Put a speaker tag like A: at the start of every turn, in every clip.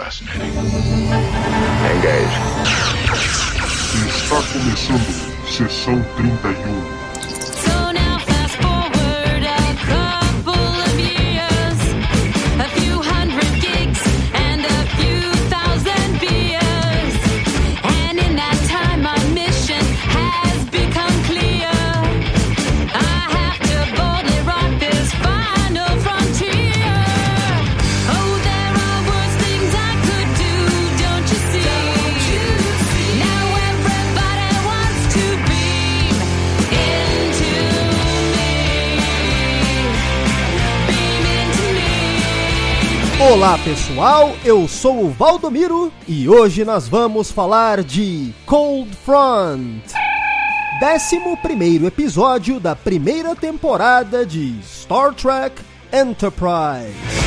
A: fascinating. Engage.
B: Está começando sessão 31.
C: Olá pessoal, eu sou o Valdomiro e hoje nós vamos falar de Cold Front. Décimo primeiro episódio da primeira temporada de Star Trek Enterprise.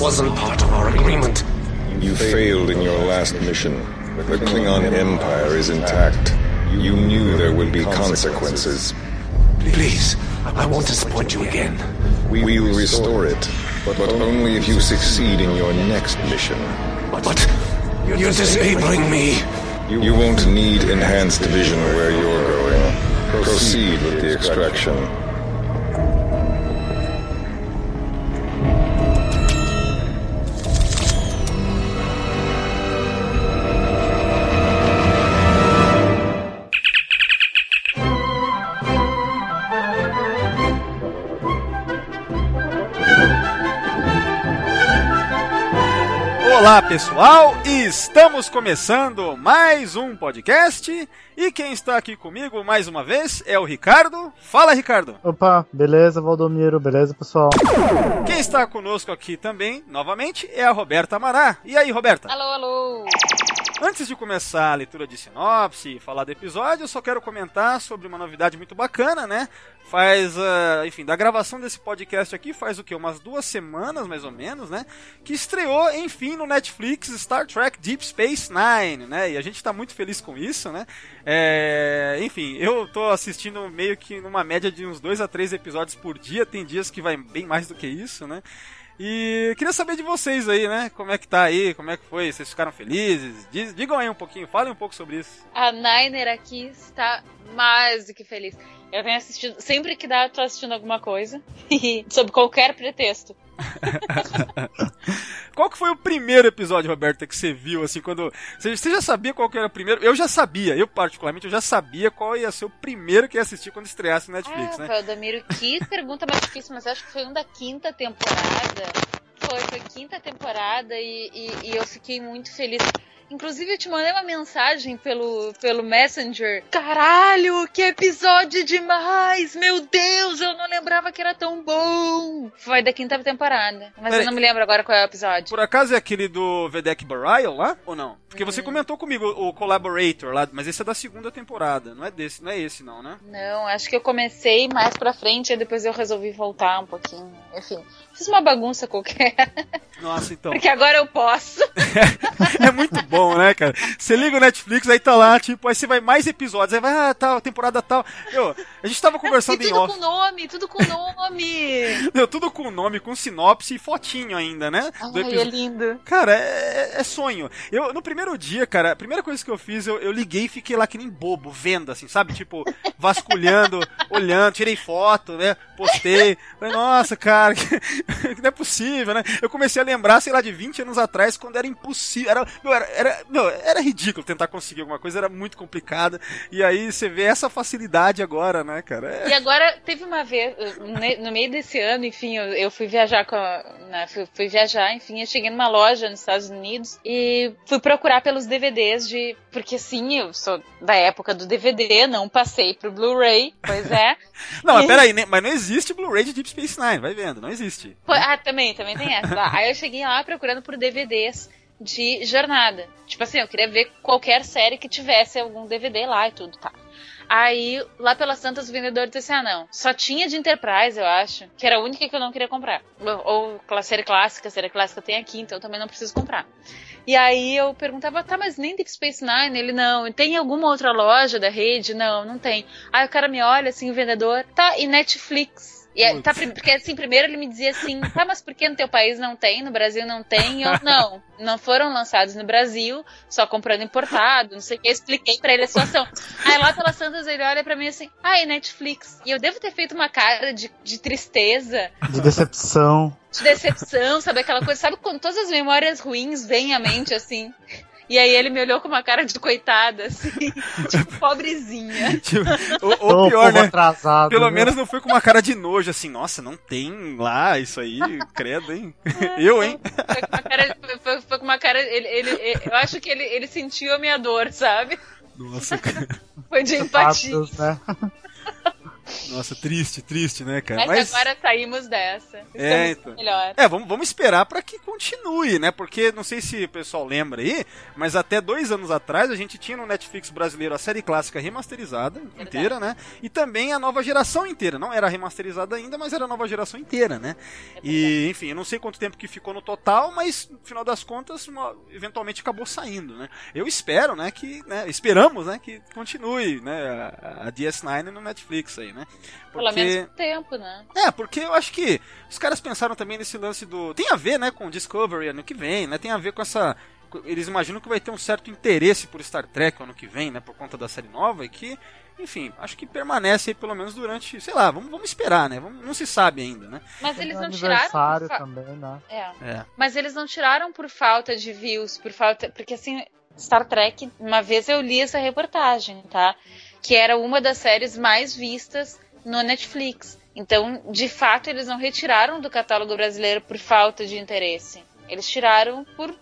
D: Wasn't part of our agreement.
B: You failed in your last mission. The Klingon Empire is intact. You knew there would be consequences.
D: Please, I won't disappoint you again.
B: We will restore it, but only if you succeed in your next mission.
D: But you're disabling me.
B: You won't need enhanced vision where you're going. Proceed with the extraction.
E: Olá pessoal, estamos começando mais um podcast e quem está aqui comigo mais uma vez é o Ricardo. Fala Ricardo!
F: Opa, beleza, Valdomiro, beleza, pessoal?
E: Quem está conosco aqui também, novamente, é a Roberta Amará. E aí, Roberta?
G: Alô, alô!
E: Antes de começar a leitura de sinopse e falar do episódio, eu só quero comentar sobre uma novidade muito bacana, né? Faz, ah, enfim, da gravação desse podcast aqui faz o que? Umas duas semanas, mais ou menos, né? Que estreou, enfim, no Netflix Star Trek Deep Space Nine, né? E a gente tá muito feliz com isso, né? É, enfim, eu tô assistindo meio que numa média de uns dois a três episódios por dia, tem dias que vai bem mais do que isso, né? E queria saber de vocês aí, né? Como é que tá aí, como é que foi? Vocês ficaram felizes? Diz- digam aí um pouquinho, falem um pouco sobre isso.
G: A Niner aqui está mais do que feliz. Eu venho assistindo, sempre que dá, eu tô assistindo alguma coisa. sob qualquer pretexto.
E: Qual que foi o primeiro episódio, Roberta, que você viu, assim, quando... Você, já sabia qual que era o primeiro? Eu já sabia, eu particularmente, eu já sabia qual ia ser o primeiro que ia assistir quando estreasse no Netflix,
G: ah,
E: né?
G: Valdomiro, que pergunta mais difícil, mas acho que foi um da quinta temporada. Foi, foi quinta temporada e, e- e eu fiquei muito feliz. Inclusive, eu te mandei uma mensagem pelo, pelo Messenger. Caralho, que episódio demais! Meu Deus, eu não lembrava que era tão bom! Foi da quinta temporada. Mas
E: Peraí.
G: eu não me lembro agora qual é o episódio.
E: Por acaso é aquele do Vedek Burial lá, ou não? Porque você comentou comigo o Collaborator lá, mas esse é da segunda temporada, não é desse, não é esse não, né?
G: Não, acho que eu comecei mais pra frente e depois eu resolvi voltar um pouquinho. Enfim, fiz uma bagunça qualquer.
E: Nossa, então.
G: Porque agora eu posso.
E: é muito bom, né, cara? Você liga o Netflix, aí tá lá, tipo, aí você vai mais episódios, aí vai, ah, tal, temporada tal. Eu, a gente tava conversando
G: e
E: em
G: tudo
E: off.
G: com nome, tudo com nome.
E: Tudo com nome, com sinopse e fotinho ainda, né?
G: Ai, é lindo.
E: Cara, é, é sonho. Eu, no primeiro dia, cara, a primeira coisa que eu fiz, eu, eu liguei e fiquei lá que nem bobo, vendo, assim, sabe? Tipo, vasculhando, olhando, tirei foto, né? Postei. Falei, nossa, cara, não é possível, né? Eu comecei a lembrar, sei lá, de 20 anos atrás, quando era impossível. Era, meu, era, era, Não, era ridículo tentar conseguir alguma coisa, era muito complicado. E aí você vê essa facilidade agora, né, cara? É-
G: E agora, teve uma vez, no meio desse ano, enfim, eu, eu fui viajar com a, né, fui, fui viajar, enfim, eu cheguei numa loja nos Estados Unidos e fui procurar pelos DVDs de. Porque sim, eu sou da época do DVD, não passei pro Blu-ray, pois é.
E: Não, mas peraí, né? mas não existe Blu-ray de Deep Space Nine, vai vendo, não existe.
G: Pô, Ah, também, também tem essa. Tá. Aí eu cheguei lá procurando por DVDs de jornada. Tipo assim, eu queria ver qualquer série que tivesse algum DVD lá e tudo, tá. Aí, lá pelas tantas, o vendedor disse assim, ah, não, só tinha de Enterprise, eu acho, que era a única que eu não queria comprar. Ou, ou série clássica, série clássica tem aqui, então também não preciso comprar. E aí eu perguntava, tá, mas nem Deep Space Nine? Ele, não. Tem alguma outra loja da rede? Não, não tem. Aí o cara me olha, assim, o vendedor, tá, e Netflix? E aí, tá, porque assim, primeiro ele me dizia assim, tá, mas por que no teu país não tem, no Brasil não tem? E eu, não, não foram lançados no Brasil, só comprando importado, não sei o que, eu expliquei pra ele a situação. Aí lá pelas Santas ele olha pra mim assim, ah, é Netflix. E eu devo ter feito uma cara de, de tristeza,
F: De decepção.
G: de decepção, sabe aquela coisa, sabe quando todas as memórias ruins vêm à mente, assim... E aí ele me olhou com uma cara de coitada, assim, tipo, pobrezinha.
E: Tipo, ou, pior, né?
F: atrasado.
E: Pelo menos não foi com uma cara de nojo, assim, nossa, não tem lá isso aí, credo, hein? Eu, hein?
G: Foi com uma cara, foi, foi com uma cara ele, ele- eu acho que ele, ele sentiu a minha dor, sabe?
E: Nossa, cara.
G: Foi de empatia.
F: Fatos, né?
E: Nossa, triste, triste, né, cara?
G: Mas,
E: Mas.
G: agora saímos dessa.
E: É,
G: Estamos
E: então.
G: melhor.
E: É, vamos, vamos esperar pra que continue, né? Porque não sei se o pessoal lembra aí, mas até dois anos atrás a gente tinha no Netflix brasileiro a série clássica remasterizada inteira, né? E também a nova geração inteira. Não era remasterizada ainda, mas era a nova geração inteira, né? E, enfim, eu não sei quanto tempo que ficou no total, mas no final das contas, uma- eventualmente acabou saindo, né? Eu espero, né, que, né, esperamos, né, que continue, né, a, a DS9 no Netflix aí, né?
G: Pelo menos um tempo, né?
E: É, porque eu acho que os caras pensaram também nesse lance do. Tem a ver, né, com Discovery ano que vem, né? Tem a ver com essa. Eles imaginam que vai ter um certo interesse por Star Trek ano que vem, né? Por conta da série nova e que, enfim, acho que permanece aí pelo menos durante, sei lá, vamos, vamos esperar, né? Vamos- não se sabe ainda, né?
G: Mas eles não tiraram. fa...
F: também, né?
G: é.
E: É.
G: Mas eles não tiraram por falta de views, por falta. Porque assim, Star Trek, uma vez eu li essa reportagem, tá? Que era uma das séries mais vistas no Netflix. Então, de fato, eles não retiraram do catálogo brasileiro por falta de interesse. Eles tiraram por,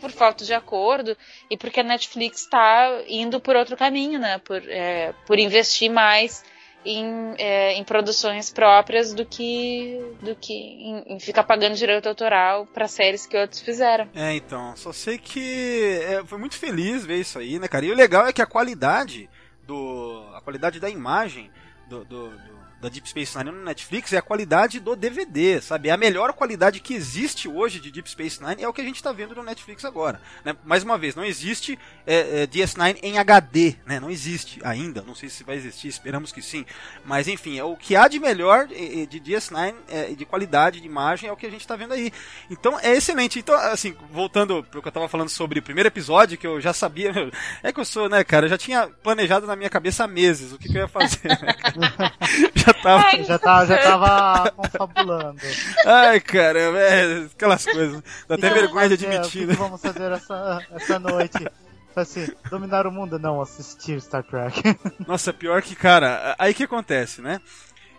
G: por, falta de acordo e porque a Netflix está indo por outro caminho, né? Por, é, por investir mais em, é, em produções próprias do que, do que em, em ficar pagando direito autoral para séries que outros fizeram.
E: É, então, só sei que é, foi muito feliz ver isso aí, né, cara? E o legal é que a qualidade do. a qualidade da imagem do. do- do- da Deep Space Nine no Netflix é a qualidade do DVD, sabe? É a melhor qualidade que existe hoje de Deep Space Nine é o que a gente tá vendo no Netflix agora. Né? Mais uma vez, não existe é, é, DS9 em HD, né? Não existe ainda. Não sei se vai existir, esperamos que sim. Mas enfim, é o que há de melhor de DS9 é, de qualidade de imagem é o que a gente tá vendo aí. Então é excelente. Então, assim, voltando pro que eu tava falando sobre o primeiro episódio, que eu já sabia. meu, É que eu sou, né, cara? Eu já tinha planejado na minha cabeça há meses o que, que eu ia fazer, né? Já tava.
G: Ai,
F: Já, tá, já tava confabulando.
E: Ai, cara, é, aquelas coisas. Dá até
F: Então,
E: vergonha de
F: é,
E: admitir,
F: O
E: né?
F: que vamos fazer essa, essa noite? Assim, dominar o mundo? Não, assistir Star Trek.
E: Nossa, pior que, cara, aí que acontece, né?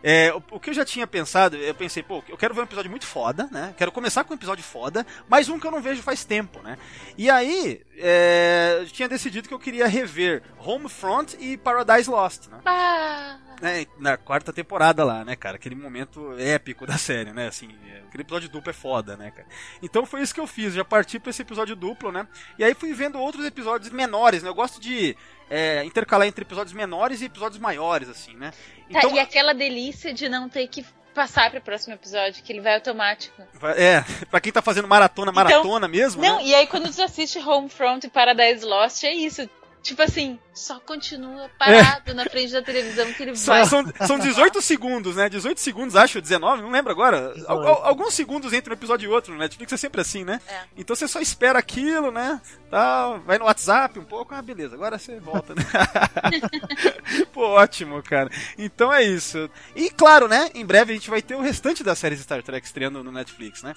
E: É, o, o que eu já tinha pensado, eu pensei, pô, eu quero ver um episódio muito foda, né? Quero começar com um episódio foda, mas um que eu não vejo faz tempo, né? E aí, é, eu tinha decidido que eu queria rever Homefront e Paradise Lost, né?
G: Ah,
E: né, na quarta temporada lá, né, cara? Aquele momento épico da série, né? Assim, é, aquele episódio duplo é foda, né, cara? Então foi isso que eu fiz, já parti pra esse episódio duplo, né? E aí fui vendo outros episódios menores, né? Eu gosto de é, intercalar entre episódios menores e episódios maiores, assim, né?
G: tá,
E: Então,
G: e aquela delícia de não ter que passar pro próximo episódio, que ele vai automático.
E: é, pra quem tá fazendo maratona, maratona mesmo,
G: Não,
E: né?
G: e aí quando tu assiste Homefront e Paradise Lost, é isso. Tipo assim, só continua parado na frente da televisão que ele vai.
E: São, são, são 18 segundos, né? 18 segundos, acho, 19, não lembro agora. Al- al- alguns segundos entre um episódio e outro no Netflix é sempre assim, né?
G: É.
E: Então você só espera aquilo, né? Tá, vai no WhatsApp um pouco, ah, beleza, agora você volta, né? Pô, ótimo, cara. Então é isso. E claro, né? Em breve a gente vai ter o restante das séries Star Trek estreando no Netflix, né?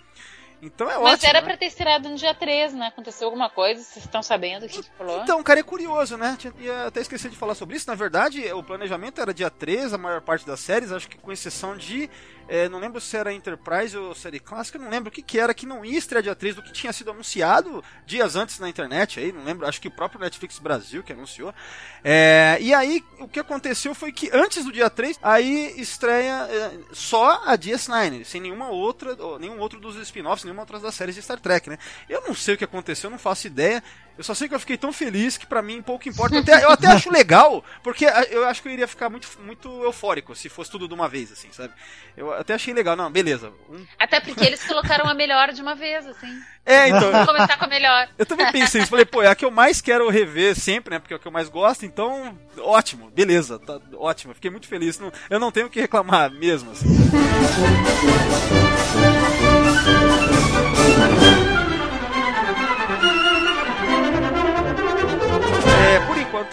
E: Então é
G: Mas
E: ótimo.
G: era
E: né?
G: pra ter estreado no dia 3, né? Aconteceu alguma coisa? Vocês estão sabendo o que, que falou?
E: Então, cara, é curioso, né? Tinha- até esqueci de falar sobre isso. Na verdade, o planejamento era dia 3, a maior parte das séries, acho que com exceção de. Eh, não lembro se era Enterprise ou série clássica, não lembro o que, que era que não ia estrear dia 3 do que tinha sido anunciado dias antes na internet aí, não lembro, acho que o próprio Netflix Brasil que anunciou. Eh, e aí, o que aconteceu foi que antes do dia 3, aí estreia eh, só a DS9, sem nenhuma outra, ou nenhum outro dos spin-offs, nenhuma outra das séries de Star Trek, né? Eu não sei o que aconteceu, não faço ideia. Eu só sei que eu fiquei tão feliz que pra mim pouco importa. Eu até, eu até acho legal, porque eu acho que eu iria ficar muito, muito eufórico se fosse tudo de uma vez, assim, sabe? Eu até achei legal. Não, beleza. Um-
G: Até porque eles colocaram a melhor de uma vez, assim.
E: É, então.
G: Vamos começar com a melhor.
E: Eu também pensei isso. Falei, pô, é a que eu mais quero rever sempre, né? Porque é a que eu mais gosto, então, ótimo, beleza, tá ótimo. Fiquei muito feliz. Não- eu não tenho o que reclamar mesmo, assim.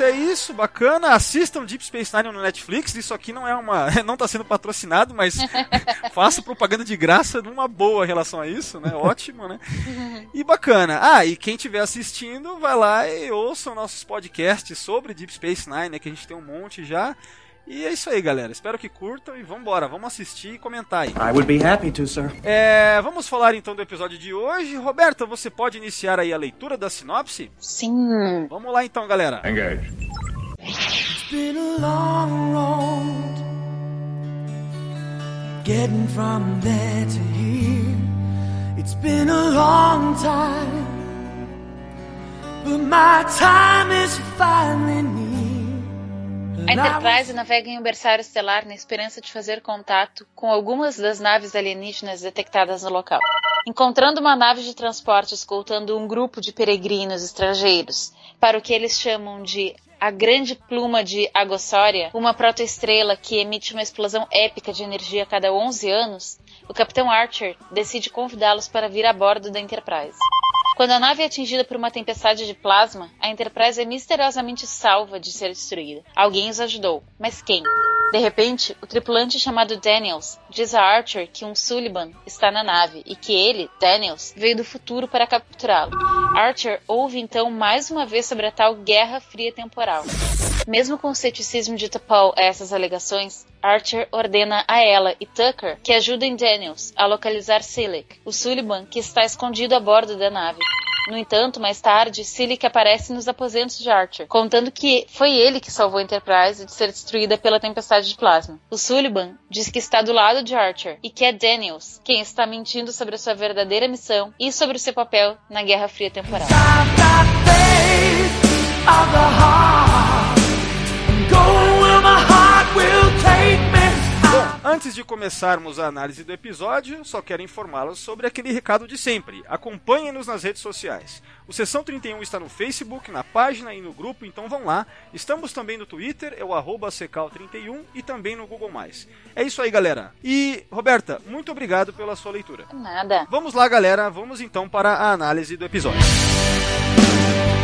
E: É isso, bacana. Assistam Deep Space Nine no Netflix. Isso aqui não é uma. não tá sendo patrocinado, mas faço propaganda de graça numa boa em relação a isso, né? Ótimo, né? E bacana. Ah, e quem estiver assistindo, vai lá e ouça nossos podcasts sobre Deep Space Nine, né? Que a gente tem um monte já. E é isso aí, galera. Espero que curtam e vambora. Vamos assistir e comentar aí.
H: I would be happy to, sir.
E: É, vamos falar então do episódio de hoje. Roberta, você pode iniciar aí a leitura da sinopse?
G: Sim.
E: Vamos lá então, galera.
A: Engage.
I: been a long road getting from there to here. It's been a long time, but my time is finally near.
G: A Enterprise navega em um berçário estelar na esperança de fazer contato com algumas das naves alienígenas detectadas no local. Encontrando uma nave de transporte escoltando um grupo de peregrinos estrangeiros para o que eles chamam de a Grande Pluma de Agossória, uma protoestrela que emite uma explosão épica de energia a cada 11 anos, o Capitão Archer decide convidá-los para vir a bordo da Enterprise. Quando a nave é atingida por uma tempestade de plasma, a Enterprise é misteriosamente salva de ser destruída. Alguém os ajudou, mas quem? De repente, o tripulante chamado Daniels diz a Archer que um Sullivan está na nave e que ele, Daniels, veio do futuro para capturá-lo. Archer ouve então mais uma vez sobre a tal Guerra Fria Temporal. Mesmo com o ceticismo de T'Pol a essas alegações, Archer ordena a ela e Tucker que ajudem Daniels a localizar Silik, o Sullivan que está escondido a bordo da nave. No entanto, mais tarde, Silik aparece nos aposentos de Archer, contando que foi ele que salvou a Enterprise de ser destruída pela tempestade de plasma. O Sullivan diz que está do lado de Archer e que é Daniels quem está mentindo sobre a sua verdadeira missão e sobre o seu papel na Guerra Fria Temporal.
E: Antes de começarmos a análise do episódio, só quero informá-los sobre aquele recado de sempre. Acompanhem-nos nas redes sociais. O Sessão 31 está no Facebook, na página e no grupo, então vão lá. Estamos também no Twitter, é o arroba secal31 e também no Google+. É isso aí, galera. E, Roberta, muito obrigado pela sua leitura.
G: Nada.
E: Vamos lá, galera. Vamos então para a análise do episódio. Bom,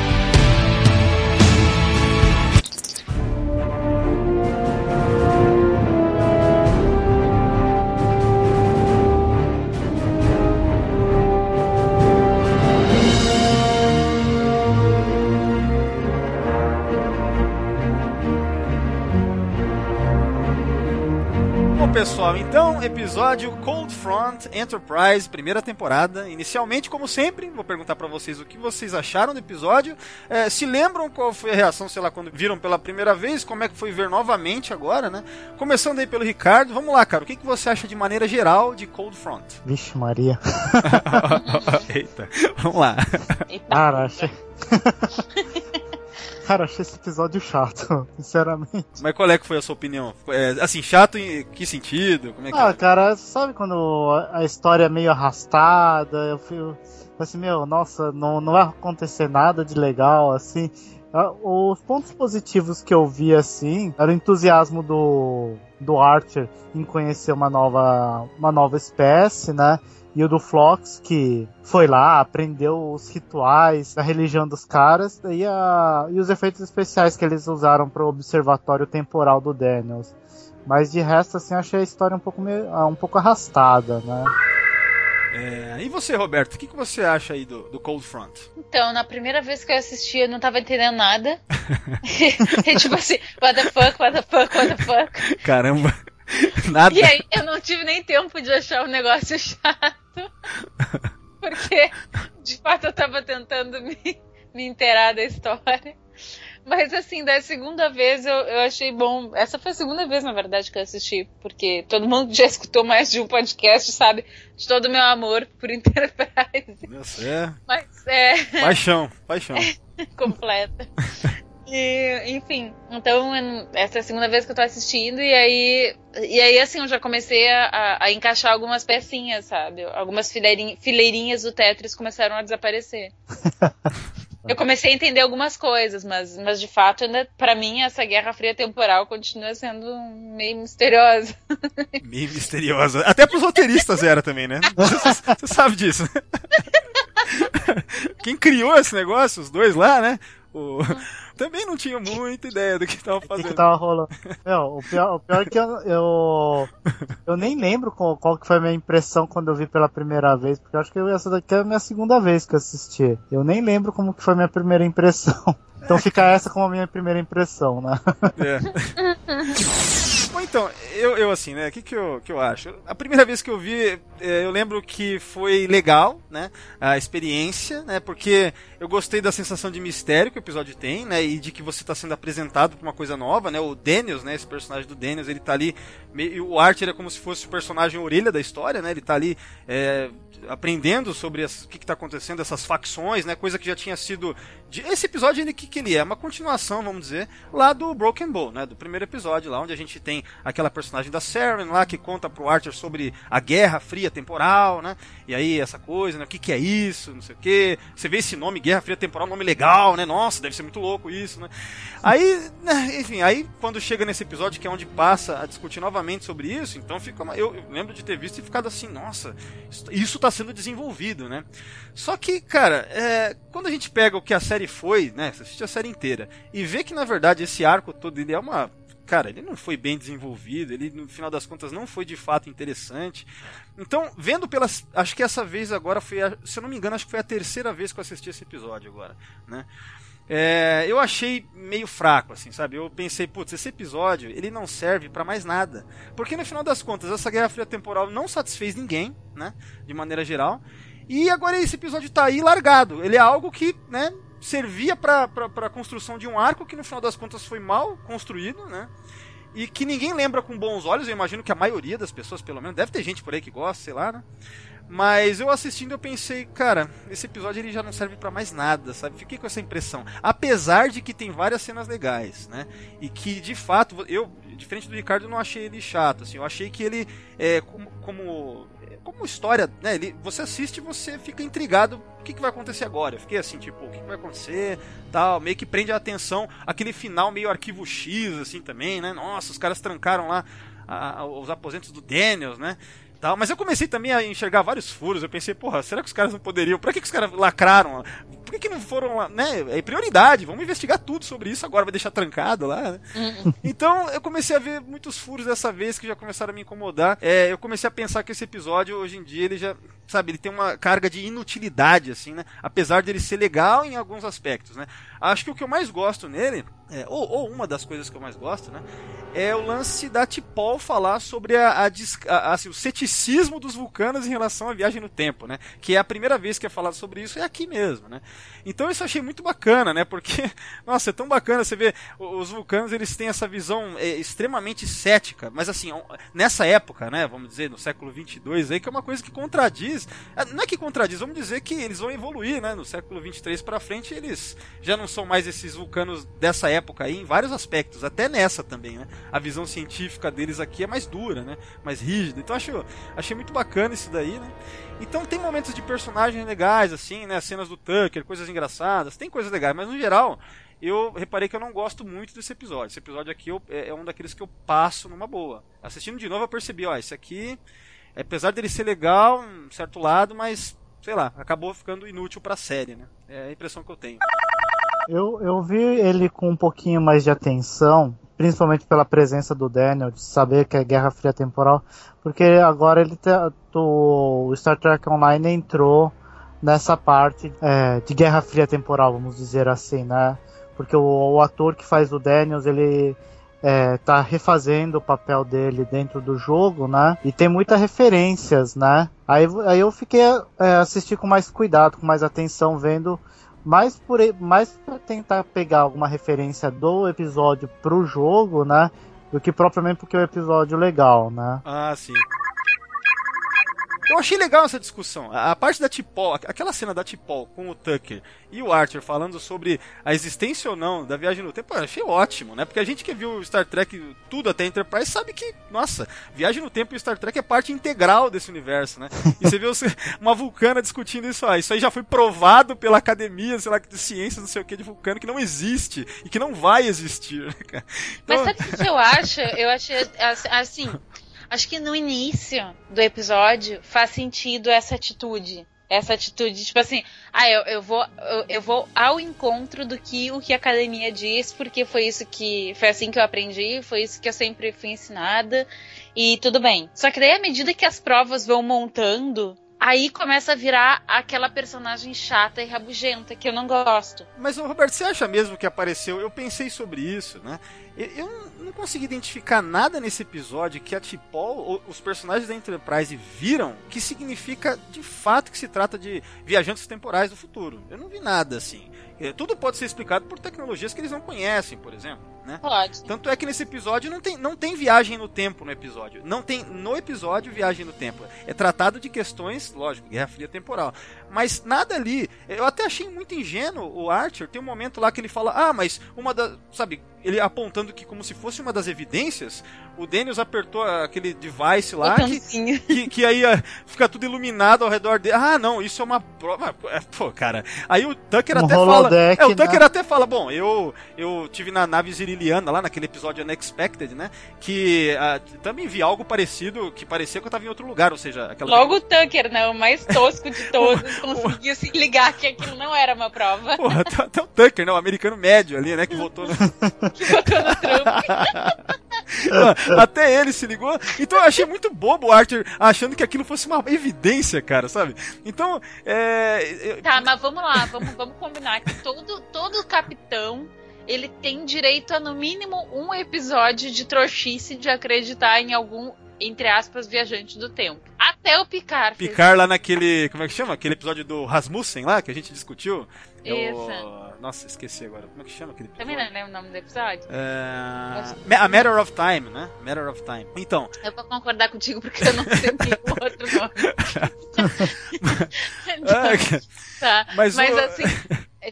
E: pessoal, então, episódio Cold Front Enterprise, primeira temporada. Inicialmente, como sempre, vou perguntar pra vocês o que vocês acharam do episódio. É, se lembram qual foi a reação, sei lá, quando viram pela primeira vez, como é que foi ver novamente agora, né? Começando aí pelo Ricardo, vamos lá, cara, o que, que você acha de maneira geral de Cold Front?
F: Vixe, Maria.
E: Eita, vamos lá.
F: Cara, achei. Cara, achei esse episódio chato, sinceramente.
E: Mas qual é que foi a sua opinião? É, assim, chato em que sentido? Como é que
F: Ah,
E: é?
F: cara, sabe quando a- história é meio arrastada? Eu fui assim, meu, nossa, não, não vai acontecer nada de legal, assim. Ah, Os pontos positivos que eu vi, assim, era o entusiasmo do, do Archer em conhecer uma nova, uma nova espécie, né? E o do Flox, que foi lá, aprendeu os rituais da religião dos caras, e, a, e os efeitos especiais que eles usaram para o observatório temporal do Daniels. Mas de resto, assim, achei a história um pouco, meio, ah, um pouco arrastada, né?
E: É, e você, Roberto, o que, que você acha aí do, do Cold Front?
G: Então, na primeira vez que eu assisti, eu não tava entendendo nada. e tipo assim, what the fuck, what the fuck, what the fuck.
E: Caramba, nada.
G: E aí eu não tive nem tempo de achar o negócio chato. Porque, de fato, eu tava tentando me, me inteirar da história. Mas assim, da segunda vez eu, eu achei bom. Essa foi a segunda vez, na verdade, que eu assisti, porque todo mundo já escutou mais de um podcast, sabe? De todo o meu amor por Enterprise.
E: Nossa, é.
G: Mas é
E: Paixão, paixão.
G: completa. E, enfim, então essa é a segunda vez que eu tô assistindo e aí, e aí assim, eu já comecei a, a- encaixar algumas pecinhas, sabe? Algumas fileirinhas, fileirinhas do Tetris começaram a desaparecer. Eu comecei a entender algumas coisas, mas, mas de fato, ainda, pra mim, essa Guerra Fria temporal continua sendo meio misteriosa.
E: Meio misteriosa. Até pros roteiristas era também, né? Você, você sabe disso. né? Quem criou esse negócio, os dois lá, né? O- Também não tinha muita ideia do que tava
F: O que,
E: fazendo.
F: que tava rolando? Meu, o pior, o pior é que eu, eu, eu nem lembro qual, qual que foi a minha impressão quando eu vi pela primeira vez, porque eu acho que essa daqui é a minha segunda vez que eu assisti. Eu nem lembro como que foi a minha primeira impressão. Então fica essa como a minha primeira impressão, né?
E: É. Bom, então, eu, eu assim, né? O que, que, eu, que eu acho? A primeira vez que eu vi, eh, eu lembro que foi legal, né? A experiência, né? Porque eu gostei da sensação de mistério que o episódio tem, né? E de que você está sendo apresentado pra uma coisa nova, né? O Daniels, né? Esse personagem do Daniels, ele tá ali. meio- O Archer é como se fosse o personagem orelha da história, né? Ele tá ali. eh, aprendendo sobre as- o que está acontecendo, essas facções, né? Coisa que já tinha sido. de- esse episódio, ele que, que ele é? Uma continuação, vamos dizer, lá do Broken Bow, né? Do primeiro episódio, lá onde a gente tem aquela personagem da Saren lá que conta pro Archer sobre a Guerra Fria Temporal, né? E aí essa coisa, né? O que, que é isso? Não sei o quê. Você vê esse nome, Guerra Fria Temporal, nome legal, né? Nossa, deve ser muito louco isso, né? Aí, né, enfim, aí quando chega nesse episódio que é onde passa a discutir novamente sobre isso, então fica uma, eu, eu lembro de ter visto e ficado assim, nossa, isso, isso tá sendo desenvolvido, né? Só que, cara, é, quando a gente pega o que a série foi, né? Você assiste a série inteira e vê que na verdade esse arco todo ele é uma Cara, ele não foi bem desenvolvido, ele no final das contas não foi de fato interessante. Então, vendo pelas. Acho que essa vez agora foi. a- se eu não me engano, acho que foi a terceira vez que eu assisti esse episódio agora, né? É, eu achei meio fraco, assim, sabe? Eu pensei, putz, esse episódio ele não serve pra mais nada. Porque no final das contas, essa Guerra Fria Temporal não satisfez ninguém, né? De maneira geral. E agora esse episódio tá aí largado. Ele é algo que, né? Servia pra, pra, pra construção de um arco que no final das contas foi mal construído, né? E que ninguém lembra com bons olhos. Eu imagino que a maioria das pessoas, pelo menos, deve ter gente por aí que gosta, sei lá, né? Mas eu assistindo eu pensei, cara, esse episódio ele já não serve pra mais nada, sabe? Fiquei com essa impressão. Apesar de que tem várias cenas legais, né? E que de fato, eu, diferente do Ricardo, não achei ele chato, assim. Eu achei que ele, é, como, como, é, como história, né? Ele, você assiste e você fica intrigado. O que, que vai acontecer agora? Eu fiquei assim, tipo, o que, que vai acontecer? Tal, meio que prende a atenção. Aquele final meio arquivo X, assim, também, né? Nossa, os caras trancaram lá a- a- os aposentos do Daniels, né? Tal, mas eu comecei também a enxergar vários furos. Eu pensei, porra, será que os caras não poderiam? Pra que, que os caras lacraram? Que, que não foram lá? Né? É prioridade, vamos investigar tudo sobre isso agora, vai deixar trancado lá. Né? Então eu comecei a ver muitos furos dessa vez que já começaram a me incomodar. É, eu comecei a pensar que esse episódio, hoje em dia, ele já, sabe, ele tem uma carga de inutilidade, assim, né? Apesar dele ser legal em alguns aspectos, né? Acho que o que eu mais gosto nele, é, ou, ou uma das coisas que eu mais gosto, né? É o lance da Tipol falar sobre a, a a- assim, o ceticismo dos vulcanos em relação à viagem no tempo, né? Que é a primeira vez que é falado sobre isso, é aqui mesmo, né? Então isso eu achei muito bacana, né? Porque, nossa, é tão bacana você ver os vulcanos, eles têm essa visão é, extremamente cética, mas assim, nessa época, né? Vamos dizer, no século 22 aí, que é uma coisa que contradiz, é, não é que contradiz, vamos dizer que eles vão evoluir, né? No século 23 para frente, eles já não são mais esses vulcanos dessa época aí, em vários aspectos, até nessa também, né? A visão científica deles aqui é mais dura, né? Mais rígida. Então acho, achei muito bacana isso daí, né? Então tem momentos de personagens legais, assim, né? Cenas do Tucker, coisas engraçadas, tem coisas legais, mas no geral, eu reparei que eu não gosto muito desse episódio. Esse episódio aqui eu- é é um daqueles que eu passo numa boa. Assistindo de novo eu percebi, ó, esse aqui, apesar dele ser legal, um certo lado, mas, sei lá, acabou ficando inútil pra série, né? É a impressão que eu tenho.
F: Eu, eu vi ele com um pouquinho mais de atenção, principalmente pela presença do Daniel, de saber que é Guerra Fria Temporal, porque agora ele tá- o Star Trek Online entrou nessa parte é, de Guerra Fria Temporal, vamos dizer assim, né? Porque o, o ator que faz o Daniels, ele é, tá refazendo o papel dele dentro do jogo, né? E tem muitas referências, né? Aí, aí eu fiquei é, assistir com mais cuidado, com mais atenção, vendo mais por mais para tentar pegar alguma referência do episódio pro jogo, né? Do que propriamente porque é um episódio legal, né?
E: Ah, sim. Eu achei legal essa discussão. A parte da Tipol, aquela cena da Tipol com o Tucker e o Archer falando sobre a existência ou não da viagem no tempo, eu achei ótimo, né? Porque a gente que viu Star Trek tudo até Enterprise sabe que, nossa, viagem no tempo e Star Trek é parte integral desse universo, né? E você vê uma vulcana discutindo isso aí. Isso aí já foi provado pela academia, sei lá, de ciências, não sei o que, de vulcano, que não existe e que não vai existir, né, cara?
G: Mas
E: Então-
G: sabe o que eu acho? Eu achei ass- assim. Acho que no início do episódio faz sentido essa atitude. Essa atitude, tipo assim, ah, eu, eu vou eu, eu vou ao encontro do que o que a academia diz, porque foi isso que foi assim que eu aprendi, foi isso que eu sempre fui ensinada e tudo bem. Só que daí à medida que as provas vão montando, aí começa a virar aquela personagem chata e rabugenta que eu não gosto.
E: Mas, Roberto, você acha mesmo que apareceu? Eu pensei sobre isso, né? Eu, eu consegui identificar nada nesse episódio que a Tipol, os personagens da Enterprise viram que significa de fato que se trata de viajantes temporais do futuro. Eu não vi nada assim. Eh, Tudo pode ser explicado por tecnologias que eles não conhecem, por exemplo, né?
G: Pode.
E: Tanto é que nesse episódio não tem, não tem viagem no tempo no episódio. Não tem no episódio viagem no tempo. É tratado de questões, lógico, Guerra Fria temporal. Mas nada ali. Eu até achei muito ingênuo o Archer. Tem um momento lá que ele fala: Ah, mas uma das. Sabe, ele apontando que como se fosse uma das evidências, o Daniels apertou aquele device lá que, que, que aí ah, fica tudo iluminado ao redor dele. Ah, não, isso é uma prova. É, Pô, cara. Aí o Tucker
F: Um
E: até fala.
F: holodeck,
E: É, o Tucker
F: né?
E: até fala: Bom, eu, eu tive na nave ziriliana lá, naquele episódio Unexpected, né? Que ah, também vi algo parecido, que parecia que eu tava em outro lugar, ou seja, aquela.
G: Logo o Tucker, né? O mais tosco de todos, conseguiu se ligar que aquilo não era uma prova.
E: Porra, até, até o Tucker, né? O americano médio ali, né? Que votou. no-
G: Que botou no Trump.
E: Até ele se ligou. Então eu achei muito bobo o Archer achando que aquilo fosse uma evidência, cara, sabe? Então, é. eu-
G: Tá, mas vamos lá, vamos, vamos combinar que todo, todo capitão ele tem direito a no mínimo um episódio de trouxice de acreditar em algum, entre aspas, viajante do tempo. Até o Picard. fez
E: Picar lá naquele. Como é que chama? Aquele episódio do Rasmussen lá, que a gente discutiu. O-
G: Isso.
E: Nossa, esqueci agora. Como é que chama aquele episódio?
G: Também não lembro o nome do episódio.
E: É... A Matter of Time, né? Matter of Time. Então,
G: Eu vou concordar contigo porque eu não sei nenhum outro nome.
E: Ah,
G: tá.
E: mas
G: Mas,
E: o-
G: assim,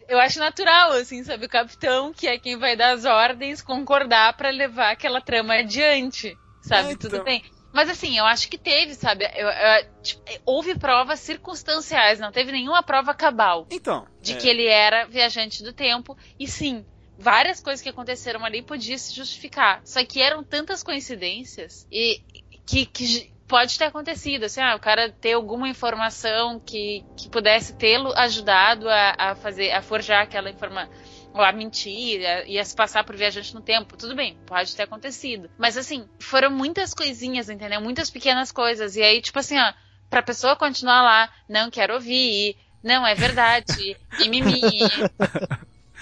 G: eu acho natural, assim, sabe? O capitão, que é quem vai dar as ordens, concordar pra levar aquela trama adiante, sabe?
E: É, então.
G: Tudo bem. Mas assim, eu acho que teve, sabe? Eu- eu- tipo, houve provas circunstanciais, não teve nenhuma prova cabal
E: então.
G: de
E: é,
G: que ele era viajante do tempo. E sim, várias coisas que aconteceram ali podiam se justificar. Só que eram tantas coincidências e que, que pode ter acontecido. Assim, ah, o cara ter alguma informação que, que pudesse tê-lo ajudado a, a fazer, a forjar aquela informação. Ou a mentir, a- e a se passar por viajante no tempo. Tudo bem, pode ter acontecido. Mas assim, foram muitas coisinhas, entendeu? Muitas pequenas coisas. E aí, tipo assim, ó, pra pessoa continuar lá, não quero ouvir, não é verdade, mimimi.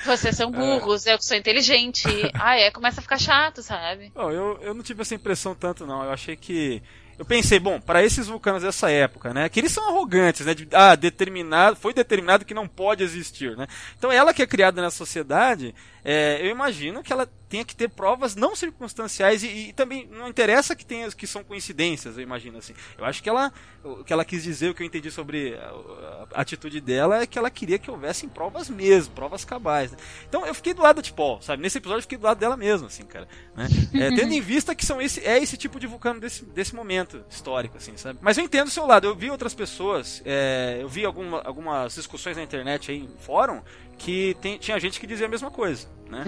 G: Vocês são burros, eu que sou inteligente. Ah, é, começa a ficar chato, sabe?
E: Eu, eu não tive essa impressão tanto, não. Eu achei que. Eu pensei, bom, para esses vulcanos dessa época, né? Que eles são arrogantes, né? De, ah, determinado, foi determinado que não pode existir, né? Então ela que é criada nessa sociedade, é, eu imagino que ela tenha que ter provas não circunstanciais e, e também não interessa que tenha que são coincidências, eu imagino assim. Eu acho que ela, o que ela quis dizer, o que eu entendi sobre a, a atitude dela é que ela queria que houvessem provas mesmo, provas cabais. Né? Então eu fiquei do lado de Paul, sabe? Nesse episódio eu fiquei do lado dela mesmo, assim, cara. Né? É, tendo em vista que são esse, é esse tipo de vulcano desse, desse momento histórico, assim, sabe? Mas eu entendo o seu lado. Eu vi outras pessoas, é, eu vi alguma, algumas discussões na internet aí, em fórum, que tem- tinha gente que dizia a mesma coisa, né?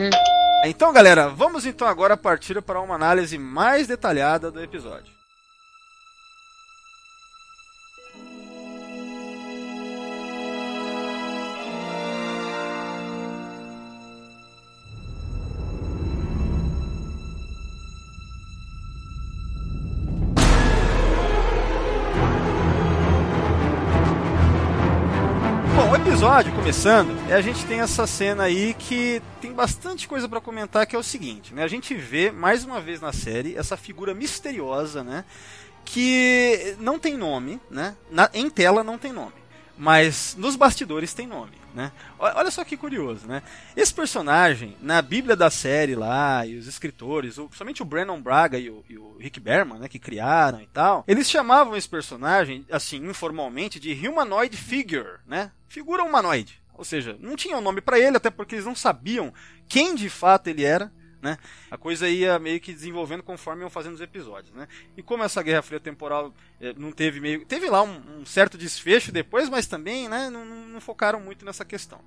E: Então, galera, vamos então agora partir para uma análise mais detalhada do episódio. Episódio, começando, é, a gente tem essa cena aí que tem bastante coisa pra comentar, que é o seguinte, né? A gente vê, mais uma vez na série, essa figura misteriosa, né? Que não tem nome, né? Na- em tela não tem nome. Mas nos bastidores tem nome, né? Olha só que curioso, né? Esse personagem, na Bíblia da série lá, e os escritores, o- principalmente o Brandon Braga e o, e o Rick Berman, né, que criaram e tal, eles chamavam esse personagem, assim, informalmente, de Humanoid Figure, né? Figura humanoide. Ou seja, não tinha um nome pra ele, até porque eles não sabiam quem de fato ele era, né? A coisa ia meio que desenvolvendo conforme iam fazendo os episódios, né? E como essa Guerra Fria temporal eh, não teve meio... Teve lá um, um certo desfecho depois, mas também, né, não, não- focaram muito nessa questão.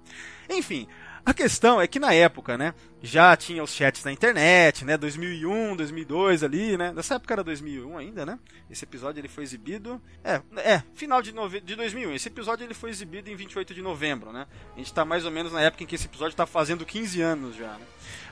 E: Enfim, a questão é que na época, né, já tinha os chats na internet, né, 2001, 2002 ali, né, nessa época era 2001 ainda, né, esse episódio ele foi exibido, é, é, final de, nove, de 2001, esse episódio ele foi exibido em 28 de novembro, né, a gente tá mais ou menos na época em que esse episódio tá fazendo 15 anos já, né.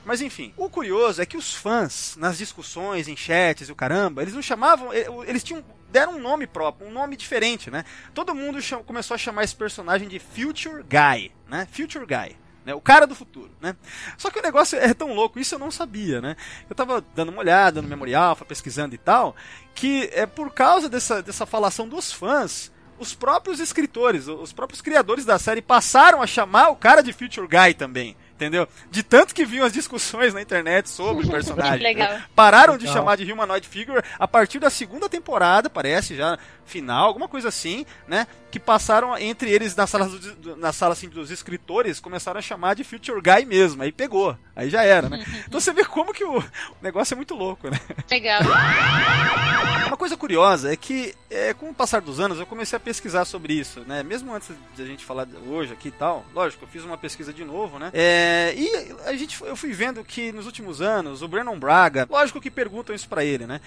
E: Mas enfim, o curioso é que os fãs, nas discussões, em chats e o caramba, eles não chamavam, eh, eles tinham deram um nome próprio, um nome diferente, né? Todo mundo começou a chamar esse personagem de Future Guy, né? Future Guy. Né, o cara do futuro, né? Só que o negócio é tão louco, isso eu não sabia, né? Eu tava dando uma olhada no memorial, pesquisando e tal, que é por causa dessa, dessa falação dos fãs, os próprios escritores, os próprios criadores da série passaram a chamar o cara de Future Guy também. Entendeu? De tanto que vinham as discussões na internet sobre o personagem.
G: Legal.
E: né? Pararam de
F: Legal.
E: chamar de Humanoid Figure a partir da segunda temporada, parece, já final, alguma coisa assim, né? Que passaram entre eles na sala, do, na sala assim, dos escritores, começaram a chamar de Future Guy mesmo. Aí pegou, aí já era, né? Então você vê como que o, negócio é muito louco, né?
G: Legal.
E: Uma coisa curiosa é que, é, com o passar dos anos, eu comecei a pesquisar sobre isso, né? Mesmo antes de a gente falar de- hoje aqui e tal, lógico, eu fiz uma pesquisa de novo, né? É, e a gente, eu fui vendo que nos últimos anos, o Brandon Braga, lógico que perguntam isso pra ele, né?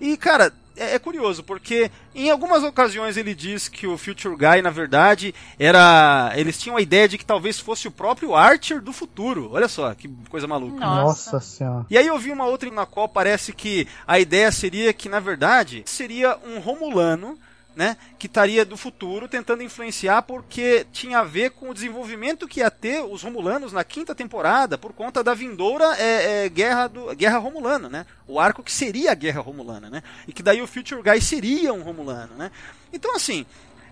E: E, cara, é, é curioso, porque em algumas ocasiões ele diz que o Future Guy, na verdade, era. Eles tinham a ideia de que talvez fosse o próprio Archer do futuro. Olha só, que coisa maluca.
G: Nossa.
F: Nossa senhora.
E: E aí eu vi uma outra na qual parece que a ideia seria que, na verdade, seria um Romulano, né? Que estaria do futuro tentando influenciar porque tinha a ver com o desenvolvimento que ia ter os Romulanos na quinta temporada por conta da vindoura é, é, guerra, do, guerra Romulana, né? O arco que seria a Guerra Romulana, né? E que daí o Future Guy seria um Romulano, né? Então, assim,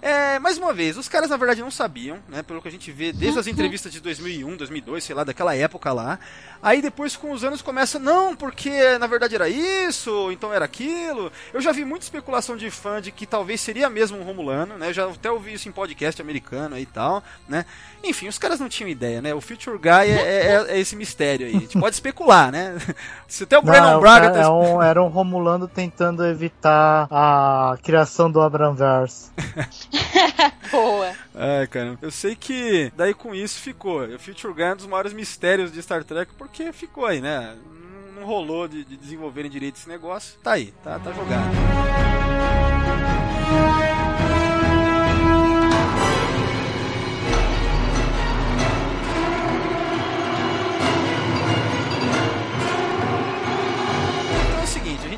E: é, mais uma vez, os caras na verdade não sabiam, né? Pelo que a gente vê desde as entrevistas de 2001, 2002, sei lá, daquela época lá. Aí depois com os anos começa, não, porque na verdade era isso, então era aquilo. Eu já vi muita especulação de fã de que talvez seria mesmo um Romulano, né? Eu já até ouvi isso em podcast americano aí e tal, né? Enfim, os caras não tinham ideia, né? O Future Guy é, é- é esse mistério aí. A gente pode especular, né? Se até o Brandon
F: Não,
E: Braga
F: é,
E: tá
F: é um, era um Romulano tentando evitar a criação do Abramverse.
G: Boa.
E: Ai, cara, eu sei que daí com isso ficou. O Future Guy é um dos maiores mistérios de Star Trek, porque ficou aí, né? Não- Não rolou de, de desenvolverem direito esse negócio. Tá aí, tá, tá jogado.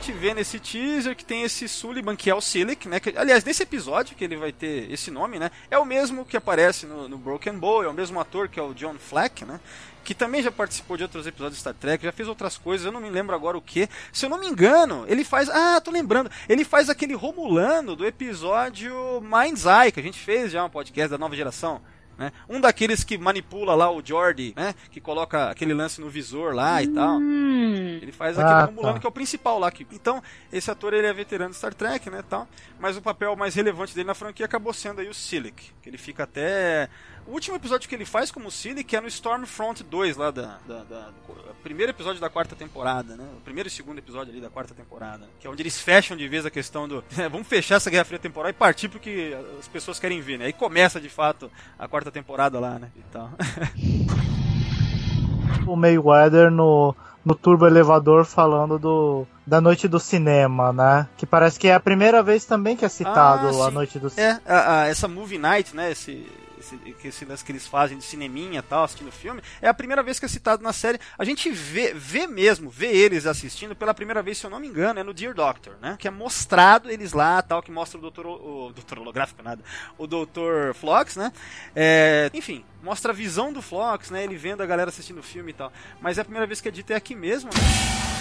E: Gente vê nesse teaser que tem esse Sullivan que é o Silic, né? Que, aliás, nesse episódio que ele vai ter esse nome, né? É o mesmo que aparece no, no Broken Bow, é o mesmo ator que é o John Fleck, né? Que também já participou de outros episódios de Star Trek, já fez outras coisas, eu não me lembro agora o que. Se eu não me engano, ele faz. Ah, tô lembrando. Ele faz aquele Romulano do episódio Mind's Eye, que a gente fez já um podcast da nova geração. Né? Um daqueles que manipula lá o Jordi, né? Que coloca aquele lance no visor lá e tal.
G: Hum.
E: Ele faz
F: Ah,
E: aquele
F: tá.
E: Romulano que é o principal lá. Que... Então, esse ator ele é veterano de Star Trek, né, tal. Mas o papel mais relevante dele na franquia acabou sendo aí o Silic. Que ele fica até... O último episódio que ele faz como Silic é no Stormfront 2, lá da... da, da- do primeiro episódio da quarta temporada, né? O primeiro e segundo episódio ali da quarta temporada. Que é onde eles fecham de vez a questão do... vamos fechar essa Guerra Fria temporal e partir pro que as pessoas querem ver, né? Aí começa, de fato, a quarta temporada lá, né? E tal.
F: O Mayweather no, no turbo elevador falando do, da noite do cinema, né? Que parece que é a primeira vez também que é citado
E: Ah,
F: a noite do cinema.
E: É, a- a- essa Movie Night, né? Esse, que esse lance que eles fazem de cineminha tal, assistindo filme, é a primeira vez que é citado na série. A gente vê, vê mesmo, vê eles assistindo pela primeira vez, se eu não me engano, é no Dear Doctor, né? Que é mostrado eles lá, tal, que mostra o doutor, o, o doutor holográfico, nada, o doutor Flox, né? É, enfim, mostra a visão do Flox, né? Ele vendo a galera assistindo o filme e tal. Mas é a primeira vez que é dito é aqui mesmo, né?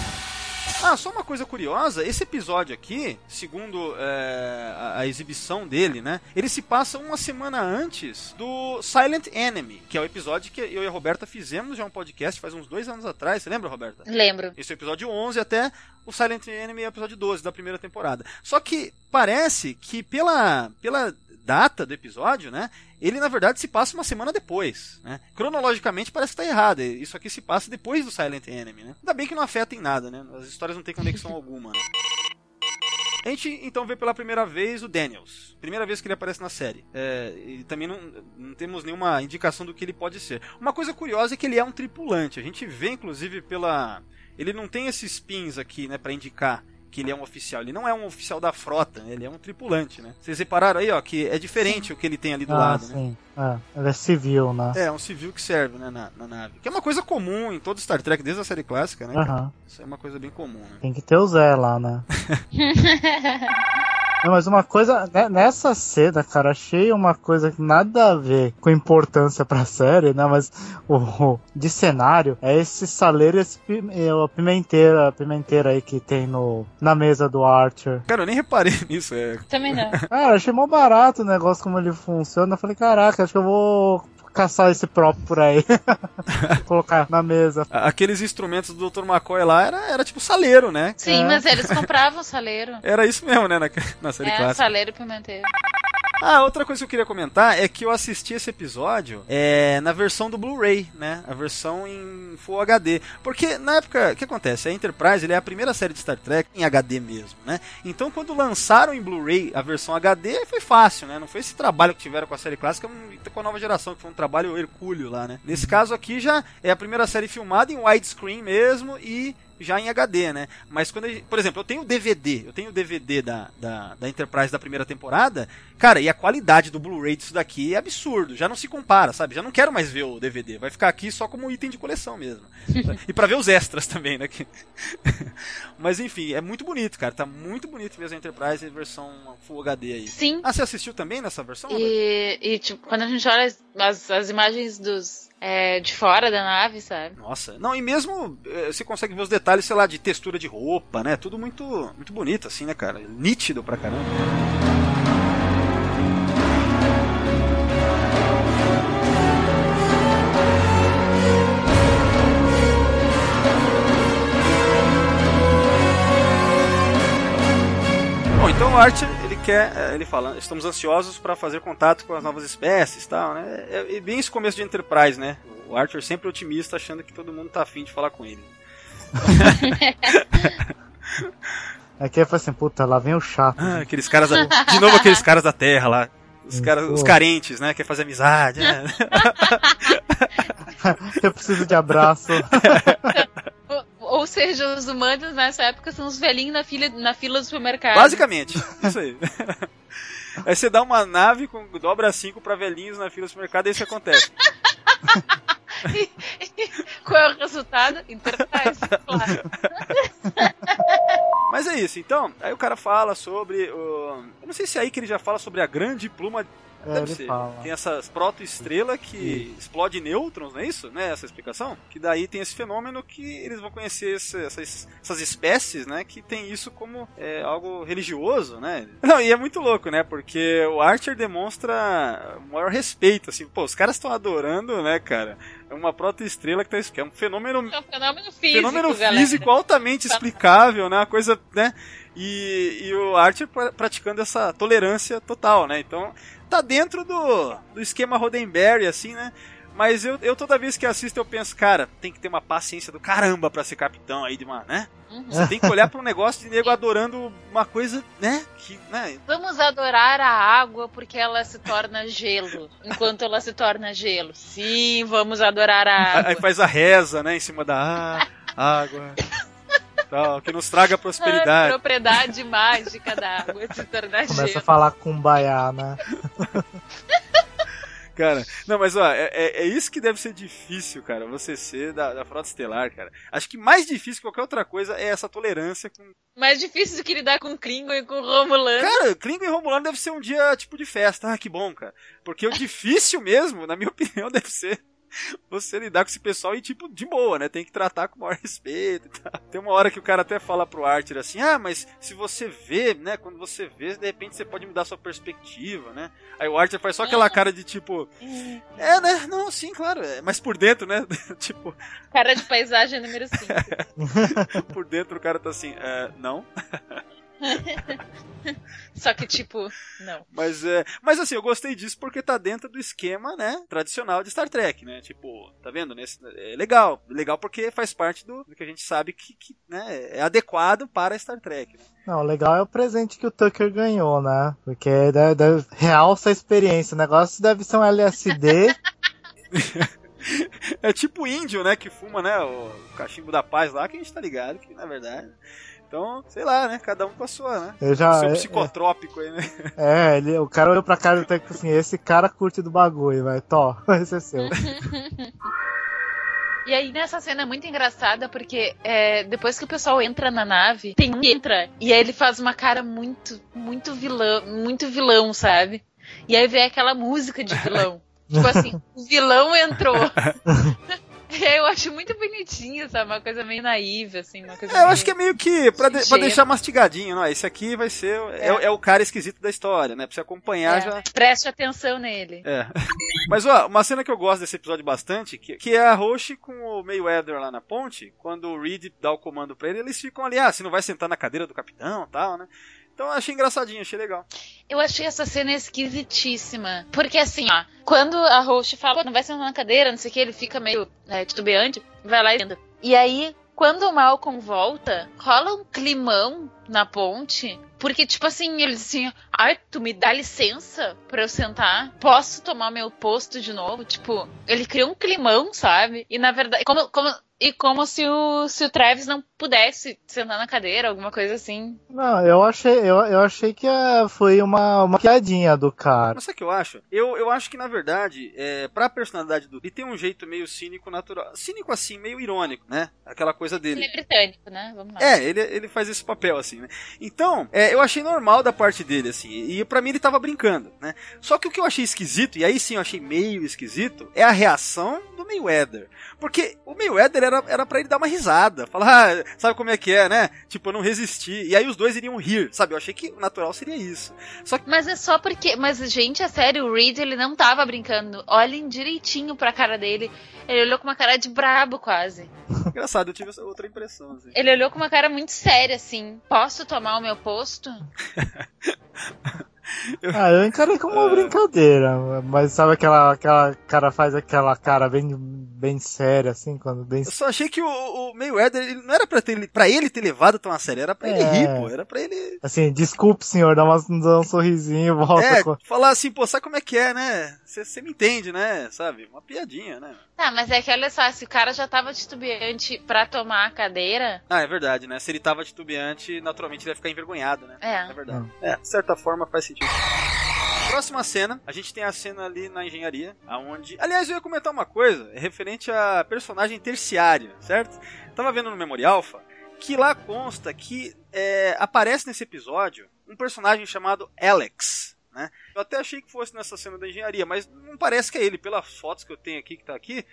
E: Ah, só uma coisa curiosa, esse episódio aqui, segundo é, a, a exibição dele, né? Ele se passa uma semana antes do Silent Enemy, que é o episódio que eu e a Roberta fizemos já um podcast faz uns dois anos atrás. Você lembra, Roberta?
G: Lembro.
E: Esse é o episódio 11 até o Silent Enemy é o episódio 12 da primeira temporada. Só que parece que pela, pela data do episódio, né? Ele na verdade se passa uma semana depois, né? Cronologicamente parece que tá errado. Isso aqui se passa depois do Silent Enemy, né? Ainda bem que não afeta em nada, né? As histórias não têm conexão alguma. Né? A gente então vê pela primeira vez o Daniels. Primeira vez que ele aparece na série. É, e também não, não temos nenhuma indicação do que ele pode ser. Uma coisa curiosa é que ele é um tripulante. A gente vê, inclusive, pela. Ele não tem esses pins aqui, né, para indicar que ele é um oficial. Ele não é um oficial da frota, né? ele é um tripulante, né? Vocês repararam aí, ó, que é diferente o que ele tem ali do
F: ah,
E: lado, né?
F: sim. É, ele é civil, né?
E: É, um civil que serve, né, na, na nave. Que é uma coisa comum em todo Star Trek, desde a série clássica, né?
F: Aham.
E: Isso é uma coisa bem comum, né?
F: Tem que ter o Zé lá, né? Não, mas uma coisa, né, nessa cena, cara, achei uma coisa que nada a ver com importância pra série, né? Mas o, o- de cenário é esse saleiro e esse a pimenteira, a pimenteira aí que tem no, na mesa do Archer.
E: Cara, eu nem reparei nisso. É...
G: Também não.
F: Cara, achei mó barato o negócio como ele funciona. Eu falei, caraca, acho que eu vou caçar esse próprio por aí. Colocar na mesa.
E: Aqueles instrumentos do Dr. McCoy lá era, era tipo saleiro, né?
G: Sim,
F: É.
G: mas eles compravam saleiro.
E: Era isso mesmo, né, na, na série
G: É,
E: clássica.
G: saleiro e pimenteiro.
E: Ah, outra coisa que eu queria comentar é que eu assisti esse episódio é, na versão do Blu-ray, né? A versão em Full HD. Porque na época, o que acontece? A Enterprise é a primeira série de Star Trek em HD mesmo, né? Então quando lançaram em Blu-ray a versão HD, foi fácil, né? Não foi esse trabalho que tiveram com a série clássica hum, com a nova geração, que foi um trabalho hercúleo lá, né? Nesse caso aqui já é a primeira série filmada em widescreen mesmo e já em HD, né? Mas quando, gente- por exemplo, eu tenho o DVD, eu tenho o DVD da, da, da Enterprise da primeira temporada, cara, e a qualidade do Blu-ray disso daqui é absurdo, já não se compara, sabe? Já não quero mais ver o DVD, vai ficar aqui só como item de coleção mesmo. e pra ver os extras também, né? Mas enfim, é muito bonito, cara, tá muito bonito mesmo a Enterprise em versão Full HD aí.
G: Sim.
E: Ah, você assistiu também nessa versão?
G: E, e, tipo, quando a gente olha as, as imagens dos, é, de fora da nave, sabe?
E: Nossa, não, e mesmo eh, você consegue ver os detalhes, sei lá, de textura de roupa, né? Tudo muito, muito bonito, assim, né, cara? Nítido pra caramba. Bom, então o Archer, quer, eh, ele fala, estamos ansiosos para fazer contato com as novas espécies e tal, né? É, é bem esse começo de Enterprise, né? O Archer sempre otimista, achando que todo mundo tá afim de falar com ele.
F: Aqui eu falei assim, puta, lá vem o chato.
E: Ah, aqueles caras da, de novo aqueles caras da Terra lá. Os, caras, os carentes, né? Quer fazer amizade. né?
F: Eu preciso de abraço.
G: Ou, seja, os humanos nessa época são os velhinhos na fila, na fila do supermercado.
E: Basicamente, isso aí. Aí você dá uma nave com dobra 5 pra velhinhos na fila do supermercado e isso acontece.
G: Qual é o resultado? Enterprise, claro.
E: Mas é isso, então, aí o cara fala sobre. o- Eu não sei se é aí que ele já fala sobre a grande pluma.
F: É,
E: Deve ser.
F: fala.
E: Tem essas protoestrela que explode nêutrons, não é isso? Né? Essa explicação? Que daí tem esse fenômeno que eles vão conhecer esse- essas, essas espécies, né? Que tem isso como é, algo religioso, né? Não, e é muito louco, né? Porque o Archer demonstra o maior respeito, assim. Pô, os caras estão adorando, né, cara? É uma protoestrela que, tá, que é um fenômeno
G: É um fenômeno físico,
E: fenômeno
G: galera.
E: físico altamente explicável, né? Uma coisa, né? E, e o Archer pra- praticando essa tolerância total, né? Então, tá dentro do, do esquema Roddenberry, assim, né? Mas eu, eu toda vez que assisto eu penso, cara, tem que ter uma paciência do caramba pra ser capitão aí de uma, né?
G: Uhum.
E: Você tem que olhar pra um negócio de nego adorando uma coisa, né? Que, né?
G: Vamos adorar a água porque ela se torna gelo. Enquanto ela se torna gelo. Sim, vamos adorar a
E: Aí
G: água.
E: faz a reza, né? Em cima da água. Tal, que nos traga
G: A
E: prosperidade.
G: propriedade mágica da água se tornar
F: Começa a falar com baiá, né?
E: Cara, não, mas ó, é, é- é isso que deve ser difícil, cara, você ser da, da Frota Estelar, cara. Acho que mais difícil que qualquer outra coisa é essa tolerância com.
G: Mais difícil do que lidar com Klingon e com Romulano.
E: Cara, Klingon e Romulano deve ser um dia tipo de festa. Ah, que bom, cara. Porque o difícil mesmo, na minha opinião, deve ser você lidar com esse pessoal e, tipo, de boa, né? Tem que tratar com o maior respeito e tal. Tem uma hora que o cara até fala pro Archer assim: ah, mas se você vê, né? Quando você vê, de repente você pode mudar sua perspectiva, né? Aí o Archer faz só aquela cara de tipo: é, né? Não, sim, claro. É, mas por dentro, né? tipo,
G: Cara de paisagem número 5.
E: por dentro o cara tá assim: é, não.
G: Só que, tipo, não.
E: Mas, é, mas assim, eu gostei disso porque tá dentro do esquema, né, tradicional de Star Trek, né? Tipo, tá vendo? Nesse, é legal. Legal porque faz parte do, do que a gente sabe que, que né, é adequado para Star Trek. Né?
F: Não, o legal é o presente que o Tucker ganhou, né? Porque deve, deve, realça a experiência. O negócio deve ser um LSD.
E: É tipo índio, né, que fuma, né, o cachimbo da paz lá, que a gente tá ligado que, na verdade... Então, sei lá, né, cada um com a sua, né?
F: Eu já-
E: Seu
F: é-
E: psicotrópico aí, né?
F: é, ele, o cara olhou pra cara do Tucker assim: esse cara curte do bagulho, vai, tó, esse é seu.
G: E aí nessa cena é muito engraçada porque é, depois que o pessoal entra na nave, tem um que entra e aí ele faz uma cara muito, muito vilão, muito vilão, sabe? E aí vem aquela música de vilão. tipo assim, o vilão entrou. Eu acho muito bonitinho, sabe? Uma coisa meio naiva, assim, uma coisa
E: É, eu acho que é meio que pra, de- pra deixar mastigadinho, não, esse aqui vai ser, é, é o cara esquisito da história, né, pra você acompanhar já...
G: Preste atenção nele.
E: É. Mas, ó, uma cena que eu gosto desse episódio bastante, que, que é a Roche com o Mayweather lá na ponte, quando o Reed dá o comando pra ele, eles ficam ali, ah, você não vai sentar na cadeira do capitão e tal, né? Então eu achei engraçadinho, achei legal.
G: Eu achei essa cena esquisitíssima. Porque assim, ó, quando a host fala, "Pô, não vai sentar na cadeira, não sei o que, ele fica meio é, titubeante, vai lá e senta. E aí, quando o Malcolm volta, rola um climão na ponte. Porque, tipo assim, ele diz assim, ai, tu me dá licença pra eu sentar? Posso tomar meu posto de novo? Tipo, ele criou um climão, sabe? E na verdade, como, como, e como se o, se o Travis não pudesse sentar na cadeira, alguma coisa assim.
F: Não, eu achei, eu, eu achei que é, foi uma, uma piadinha do cara.
E: Mas sabe o que eu acho? Eu, eu acho que, na verdade, é, pra personalidade do ele tem um jeito meio cínico natural. Cínico assim, meio irônico, né? Aquela coisa dele.
G: Ele é britânico, né? Vamos lá.
E: É, ele, ele faz esse papel, assim, né? Então, é, eu achei normal da parte dele, assim, e pra mim ele tava brincando, né? Só que o que eu achei esquisito, e aí sim eu achei meio esquisito, é a reação do Mayweather. Porque o Mayweather era, era pra ele dar uma risada, falar, ah, sabe como é que é, né? Tipo, eu não resisti. E aí os dois iriam rir, sabe? Eu achei que o natural seria isso. Só que
G: Mas é só porque. Mas, gente, é sério, o Reed ele não tava brincando. Olhem direitinho pra cara dele. Ele olhou com uma cara de brabo, quase.
E: engraçado, eu tive essa outra impressão, assim.
G: Ele olhou com uma cara muito séria, assim. Posso tomar o meu posto?
F: Ah, eu encarei como uma brincadeira, mas sabe aquela, aquela cara faz aquela cara bem, bem séria, assim, quando bem.
E: Eu só achei que o, o Mayweather, ele não era pra, ter, pra ele ter levado tão a sério, era pra ele
F: É.
E: rir, pô. Era pra ele
F: Assim, desculpe, senhor, dá, uma, dá um sorrisinho, volta
E: É,
F: com.
E: falar assim, pô, sabe como é que é, né? Você me entende, né? Sabe? Uma piadinha, né?
G: Tá, mas é que olha só, se o cara já tava titubeante pra tomar a cadeira.
E: Ah, é verdade, né? Se ele tava titubeante, naturalmente ele ia ficar envergonhado, né?
G: É.
E: É verdade. É, de certa forma faz sentido. Próxima cena, a gente tem a cena ali na engenharia, aonde. Aliás, eu ia comentar uma coisa é referente a personagem terciário, certo? Tava vendo no Memorial Alpha que lá consta que é, aparece nesse episódio um personagem chamado Alex. Né? Eu até achei que fosse nessa cena da engenharia, mas não parece que é ele. Pelas fotos que eu tenho aqui, que tá aqui,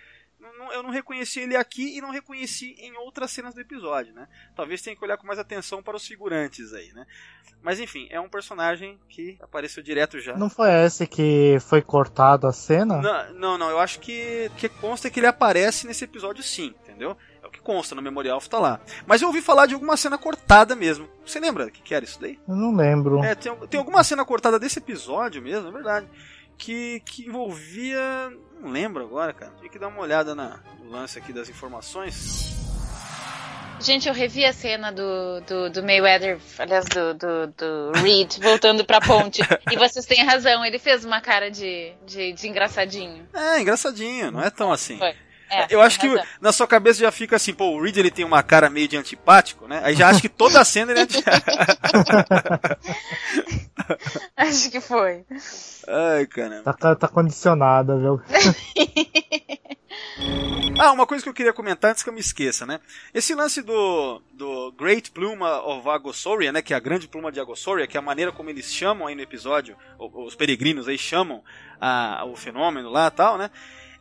E: não- eu não reconheci ele aqui e não reconheci em outras cenas do episódio, né? Talvez tenha que olhar com mais atenção para os figurantes aí, né? Mas enfim, é um personagem que apareceu direto já.
F: Não foi esse que foi cortado a cena?
E: Não, não, não, eu acho que que consta que ele aparece nesse episódio sim, entendeu? É o que consta no Memorial tá lá. Mas eu ouvi falar de alguma cena cortada mesmo. Você lembra o que, que era isso daí?
F: Eu não lembro.
E: É, tem, tem alguma cena cortada desse episódio mesmo, é verdade. Que, que envolvia. Não lembro agora, cara. Tinha que dar uma olhada na, no lance aqui das informações.
G: Gente, eu revi a cena do, do, do Mayweather, aliás, do, do, do Reed, voltando pra ponte. e vocês têm razão, ele fez uma cara de, de, de engraçadinho.
E: É, engraçadinho, não é tão assim.
G: Foi. É,
E: Eu acho que
G: razão.
E: na sua cabeça já fica assim, pô, o Reed ele tem uma cara meio de antipático, né? Aí já acha que toda a cena ele é.
G: Acho que foi.
E: Ai, caramba.
F: Tá, tá condicionada, viu?
E: Ah, uma coisa que eu queria comentar antes que eu me esqueça, né? Esse lance do, do Great Pluma of Agosauria, né? Que é a grande pluma de Agosauria, que é a maneira como eles chamam aí no episódio, os peregrinos aí chamam a, o fenômeno lá e tal, né?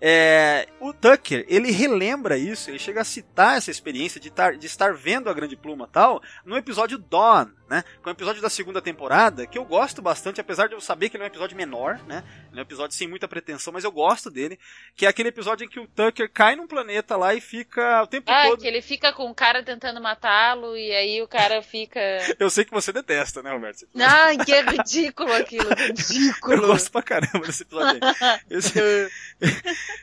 E: É, o Tucker, ele relembra isso, ele chega a citar essa experiência de, tar, de estar vendo a grande pluma tal no episódio Dawn, né? Que é um episódio da segunda temporada que eu gosto bastante, apesar de eu saber que ele é um episódio menor, né? Ele é um episódio sem muita pretensão, mas eu gosto dele. Que é aquele episódio em que o Tucker cai num planeta lá e fica o tempo
G: Ah,
E: todo.
G: que ele fica com o cara tentando matá-lo e aí o cara fica.
E: Eu sei que você detesta, né, Roberto?
G: Ai, que é ridículo aquilo,
E: Eu
G: ridículo.
E: gosto pra caramba desse episódio aí. Esse,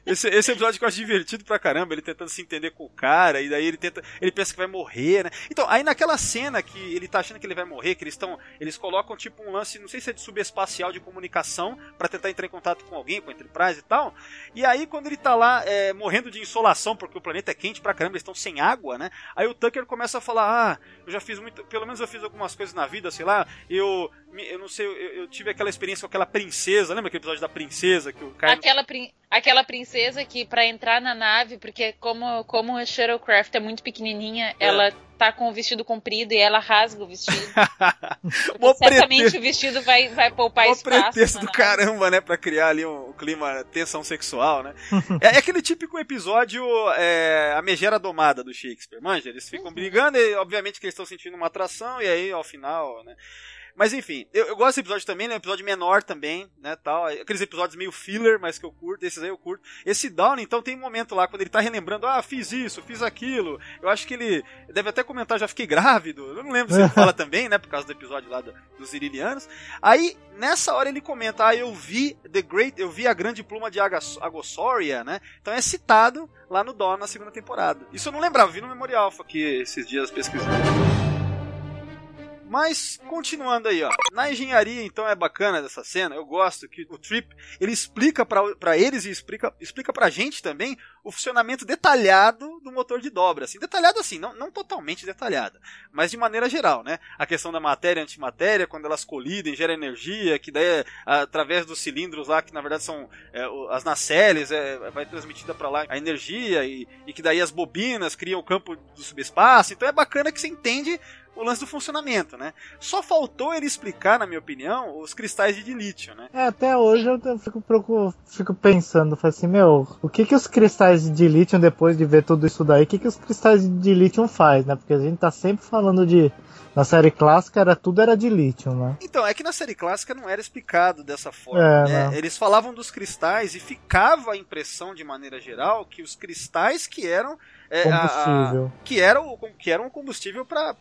E: esse, esse episódio que eu acho divertido pra caramba, ele tentando se entender com o cara, e daí ele tenta. Ele pensa que vai morrer, né? Então, aí naquela cena que ele tá achando que ele vai morrer, que eles estão. Eles colocam tipo um lance, não sei se é de subespacial de comunicação, pra tentar entrar em contato com alguém, com a Enterprise e tal. E aí, quando ele tá lá é, morrendo de insolação, porque o planeta é quente pra caramba, eles estão sem água, né? Aí o Tucker começa a falar: Ah, eu já fiz muito. Pelo menos eu fiz algumas coisas na vida, sei lá. Eu. Eu não sei, eu, eu tive aquela experiência com aquela princesa. Lembra aquele episódio da princesa que o cara.
G: Aquela, prin- aquela princesa que pra entrar na nave, porque como, como a Shuttlecraft é muito pequenininha,
E: É.
G: ela tá com o vestido comprido e ela rasga o vestido. Certamente
E: pretexto.
G: o vestido vai, vai poupar
E: Mó
G: espaço.
E: pretexto do
G: nave.
E: caramba, né? Pra criar ali um clima, tensão sexual, né? é, é aquele típico episódio é, A Megera Domada do Shakespeare, manja? Eles
G: Uhum.
E: ficam brigando e, obviamente, que eles estão sentindo uma atração e aí, ao final, né? Mas enfim, eu, eu gosto desse episódio também, né? Um episódio menor também, né? Tal. Aqueles episódios meio filler, mas que eu curto, esses aí eu curto. Esse Down, então, tem um momento lá quando ele tá relembrando, ah, fiz isso, fiz aquilo. Eu acho que ele deve até comentar, já fiquei grávido. Eu não lembro se ele fala também, né? Por causa do episódio lá do- dos Irilianos. Aí, nessa hora ele comenta, ah, eu vi The Great, eu vi a grande pluma de Agas- Agosauria, né? Então é citado lá no Dawn na segunda temporada. Isso eu não lembrava, vi no Memorial aqui esses dias pesquisando. Mas, continuando aí, ó. Na engenharia, então, é bacana dessa cena. Eu gosto que o Trip, ele explica pra eles e explica, explica pra gente também o funcionamento detalhado do motor de dobra. Assim, detalhado assim, não, não totalmente detalhado, mas de maneira geral, né? A questão da matéria e antimatéria, quando elas colidem, gera energia, que daí através dos cilindros lá, que na verdade são é, as nacelles, é, vai transmitida pra lá a energia, e, e que daí as bobinas criam o campo do subespaço. Então é bacana que você entende o lance do funcionamento, né? Só faltou ele explicar, na minha opinião, os cristais de lítio, né?
F: É, até hoje eu fico, fico pensando, falo assim, meu, o que que os cristais de lítio, depois de ver tudo isso daí, o que que os cristais de lítio faz, né? Porque a gente tá sempre falando de. Na série clássica era tudo era de lítio, né?
E: Então, é que na série clássica não era explicado dessa forma.
F: É,
E: né?
F: não.
E: Eles falavam dos cristais e ficava a impressão, de maneira geral, que os cristais que eram. É, a- a-
F: Combustível.
E: que era o que era um combustível para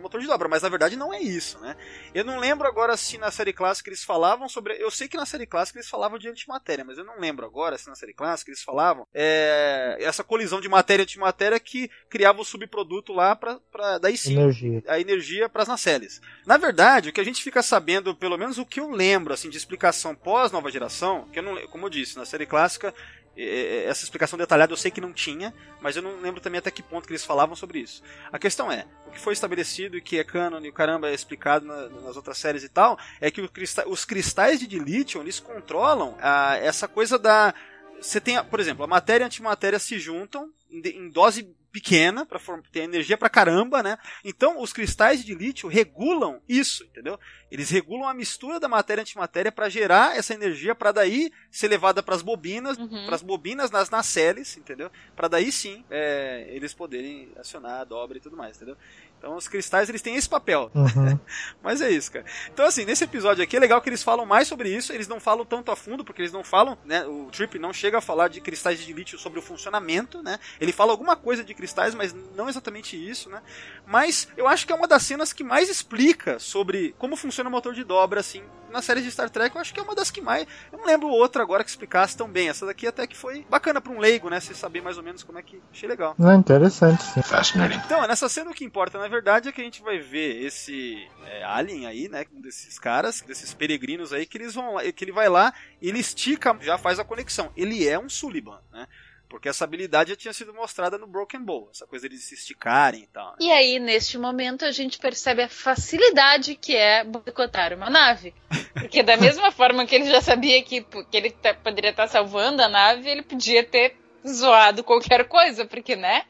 E: motor de dobra, mas na verdade não é isso, né? Eu não lembro agora se na série clássica eles falavam sobre, eu sei que na série clássica eles falavam de antimatéria, mas eu não lembro agora se na série clássica eles falavam é, essa colisão de matéria e antimatéria que criava o subproduto lá para daí sim
F: Energia.
E: a energia para as nacelles. Na verdade, o que a gente fica sabendo, pelo menos o que eu lembro assim de explicação pós nova geração, que eu não, como eu disse, na série clássica essa explicação detalhada eu sei que não tinha, mas eu não lembro também até que ponto que eles falavam sobre isso. A questão é, o que foi estabelecido e que é cânone e o caramba é explicado na- nas outras séries e tal, é que os cristais de dilítio, eles controlam ah, essa coisa da você tem, por exemplo, a matéria e a antimatéria se juntam em, em dose pequena para ter energia pra caramba, né? Então, os cristais de lítio regulam isso, entendeu? Eles regulam a mistura da matéria e antimatéria para gerar essa energia para daí ser levada para as bobinas,
G: Uhum.
E: para as bobinas nas nacelles, entendeu? Para daí sim é, eles poderem acionar a dobra e tudo mais, entendeu? Então, os cristais eles têm esse papel.
F: Uhum.
E: Mas é isso, cara. Então, assim, nesse episódio aqui é legal que eles falam mais sobre isso. Eles não falam tanto a fundo, porque eles não falam, né? O Trip não chega a falar de cristais de lítio sobre o funcionamento, né? Ele fala alguma coisa de cristais, mas não exatamente isso, né? Mas eu acho que é uma das cenas que mais explica sobre como funciona o motor de dobra, assim. Na série de Star Trek, eu acho que é uma das que mais. Eu não lembro outra agora que explicasse tão bem. Essa daqui até que foi bacana pra um leigo, né? Você saber mais ou menos como é que. Achei legal.
F: É interessante, sim.
A: Fascinating.
E: Então, nessa cena o que importa, na verdade, é que a gente vai ver esse é, alien aí, né? Um desses caras, desses peregrinos aí, que eles vão lá, que ele vai lá e ele estica, já faz a conexão. Ele é um Sullivan, né? Porque essa habilidade já tinha sido mostrada no Broken Bowl, essa coisa de se esticarem e tal. né?
G: E aí, neste momento, a gente percebe a facilidade que é boicotar uma nave. Porque da mesma forma que ele já sabia que, que ele tá- poderia estar salvando a nave, ele podia ter zoado qualquer coisa, porque, né?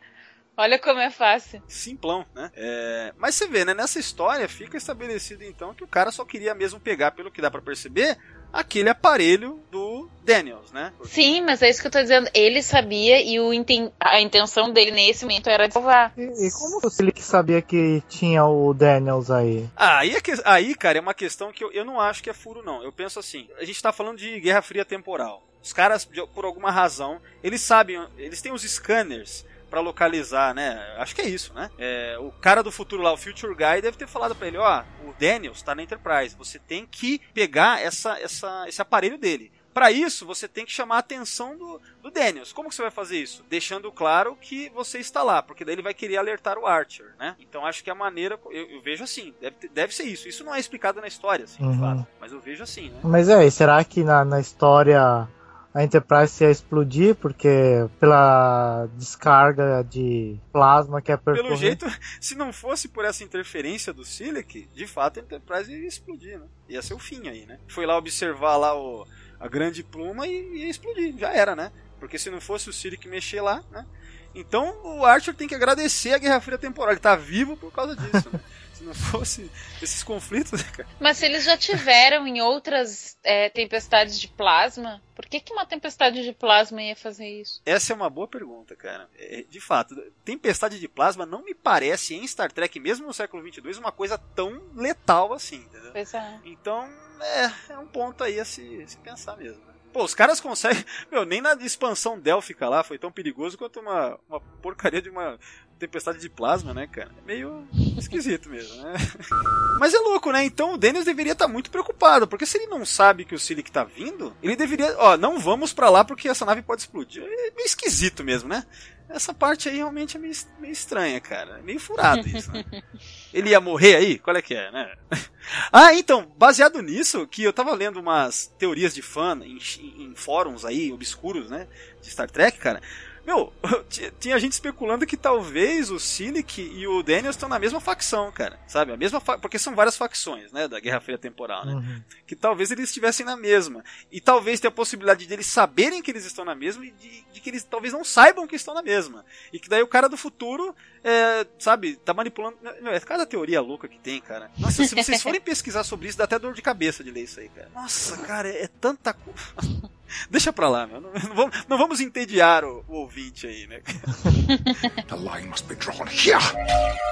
G: Olha como é fácil.
E: Simplão, né? É, Mas você vê, né? Nessa história fica estabelecido então que o cara só queria mesmo pegar, pelo que dá pra perceber, aquele aparelho do Daniels, né?
G: Sim, mas é isso que eu tô dizendo. Ele sabia e o inten- a intenção dele nesse momento era salvar.
F: E, e como o Silic sabia que tinha o Daniels aí?
E: Ah, aí, é que- aí, cara, é uma questão que eu, eu não acho que é furo, não. Eu penso assim, a gente tá falando de Guerra Fria temporal. Os caras, por alguma razão, eles sabem, eles têm os scanners pra localizar, né? Acho que é isso, né? É, o cara do futuro lá, o Future Guy, deve ter falado pra ele, ó, o Daniels tá na Enterprise, você tem que pegar essa, essa, esse aparelho dele. Pra isso, você tem que chamar a atenção do, do Daniels. Como que você vai fazer isso? Deixando claro que você está lá, porque daí ele vai querer alertar o Archer, né? Então acho que a maneira. Eu, eu vejo assim, deve, deve ser isso. Isso não é explicado na história, assim, de
F: Uhum.
E: fato. Mas eu vejo assim, né?
F: Mas é, será que na, na história a Enterprise ia explodir? Porque pela descarga de plasma que é.
E: Pelo jeito, se não fosse por essa interferência do Silic, de fato a Enterprise ia explodir, né? Ia ser o fim aí, né? Foi lá observar lá o, a grande pluma e ia explodir, já era, né? Porque se não fosse o Silic mexer lá, né? Então o Archer tem que agradecer a Guerra Fria Temporal. Ele tá vivo por causa disso, né? Se não fosse esses conflitos, né, cara?
G: Mas se eles já tiveram em outras é, tempestades de plasma, por que, que uma tempestade de plasma ia fazer isso?
E: Essa é uma boa pergunta, cara. É, de fato, tempestade de plasma não me parece em Star Trek, mesmo no século 22, uma coisa tão letal assim, entendeu?
G: Pois é.
E: Então, é, é um ponto aí a se, se pensar mesmo. né? Pô, os caras conseguem. Meu, nem na expansão Delphica lá foi tão perigoso quanto uma, uma porcaria de uma tempestade de plasma, né, cara? É meio esquisito mesmo, né? Mas é louco, né? Então o Daniels deveria estar muito preocupado, porque se ele não sabe que o Silic tá vindo, ele deveria. Ó, não vamos pra lá porque essa nave pode explodir. É meio esquisito mesmo, né? Essa parte aí realmente é meio, meio estranha, cara. É meio furado isso, né? Ele ia morrer aí? Qual é que é, né? Ah, então, baseado nisso, que eu tava lendo umas teorias de fã em, em fóruns aí, obscuros, né? De Star Trek, cara. Meu, tinha gente especulando que talvez o Silic e o Daniels estão na mesma facção, cara. Sabe? A mesma fa- Porque são várias facções, né? Da Guerra Fria Temporal, né?
F: Uhum.
E: que talvez eles estivessem na mesma. E talvez tenha a possibilidade de eles saberem que eles estão na mesma e de, de que eles talvez não saibam que estão na mesma. E que daí o cara do futuro, é, sabe, tá manipulando. Meu, é cada teoria louca que tem, cara. Nossa, se vocês forem pesquisar sobre isso, dá até dor de cabeça de ler isso aí, cara. Nossa, cara, é, é tanta coisa. Deixa pra lá, meu. Não, não vamos, não vamos entediar o, o ouvinte aí, né?
D: The line must be drawn here.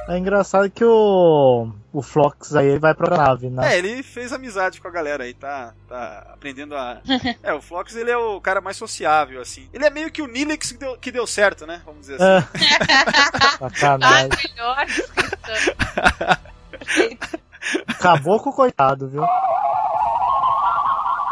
F: É engraçado que o, o Flox aí ele vai pra nave, né?
E: É, ele fez amizade com a galera aí, tá, tá aprendendo a. É, o Flox ele é o cara mais sociável, assim. Ele é meio que o Nilix que deu, que deu certo, né? Vamos dizer assim.
F: É. Sacanagem.
G: Ah, melhor descrição.
F: Acabou com o coitado, viu?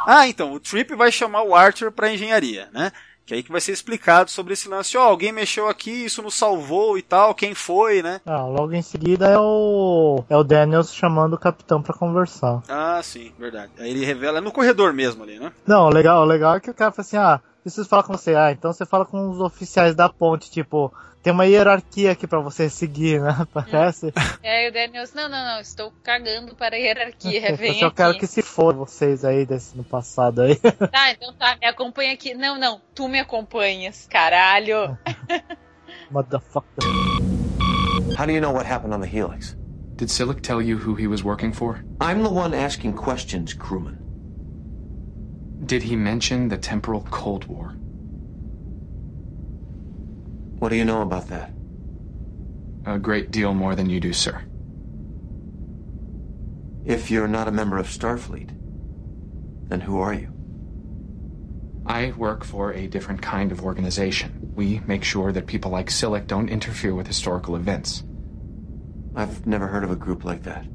E: Ah, então, o Trip vai chamar o Archer pra engenharia, né? Que aí que vai ser explicado sobre esse lance, ó, alguém mexeu aqui, isso nos salvou e tal, quem foi, né?
F: Ah, logo em seguida é o é o Daniels chamando o capitão pra conversar.
E: Ah, sim, verdade. Aí ele revela, é no corredor mesmo ali, né?
F: Não, legal, o legal é que o cara fala assim, ah, preciso falar com você. Ah, então você fala com os oficiais da ponte, tipo, tem uma hierarquia aqui pra você seguir, né? Parece.
G: É, e o Daniels, não, não, não, estou cagando para a hierarquia, vem
F: eu quero
G: aqui.
F: que se for vocês aí desse no passado aí.
G: Tá, então tá, me acompanha aqui. Não, não, tu me acompanhas, caralho.
F: Motherfucker.
H: How do you know what happened on the Helix?
J: Did Silic tell you who he was working for?
H: I'm the one asking questions, crewman.
J: Did he mention the temporal Cold War?
H: What do you know about that?
J: A great deal more than you do, sir.
H: If you're not a member of Starfleet, then who are you?
J: I work for a different kind of organization. We make sure that people like Silic don't interfere with historical events.
H: I've never heard of a group like that.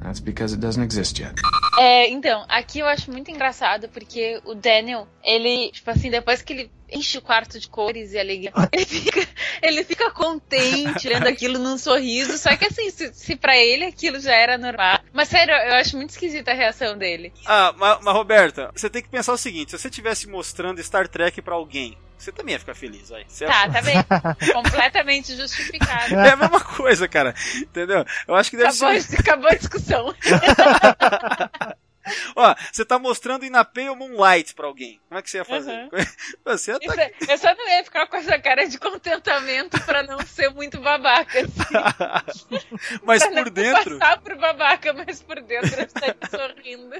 J: That's because it doesn't exist yet.
G: É, então, aqui eu acho muito engraçado porque o Daniel, ele, tipo assim, depois que ele enche o quarto de cores e alegria, ele fica, ele fica contente lendo aquilo num sorriso, só que assim, se, se pra ele aquilo já era normal. Mas sério, eu acho muito esquisita a reação dele.
E: Ah, mas, mas Roberta, você tem que pensar o seguinte: se você estivesse mostrando Star Trek pra alguém, você também ia ficar feliz, vai. Você
G: Tá, tá bem. Completamente justificado.
E: É a mesma coisa, cara. Entendeu? Eu acho que deve
G: Acabou,
E: ser.
G: acabou a discussão.
E: Ó, você tá mostrando Inapei ou Moonlight pra alguém. Como é que você ia fazer?
G: Uhum.
E: Você ia tá...
G: Isso é- eu só não ia ficar com essa cara de contentamento pra não ser muito babaca. Assim.
E: Mas
G: pra
E: por
G: não
E: dentro.
G: passar por babaca, mas por dentro eu estaria sorrindo.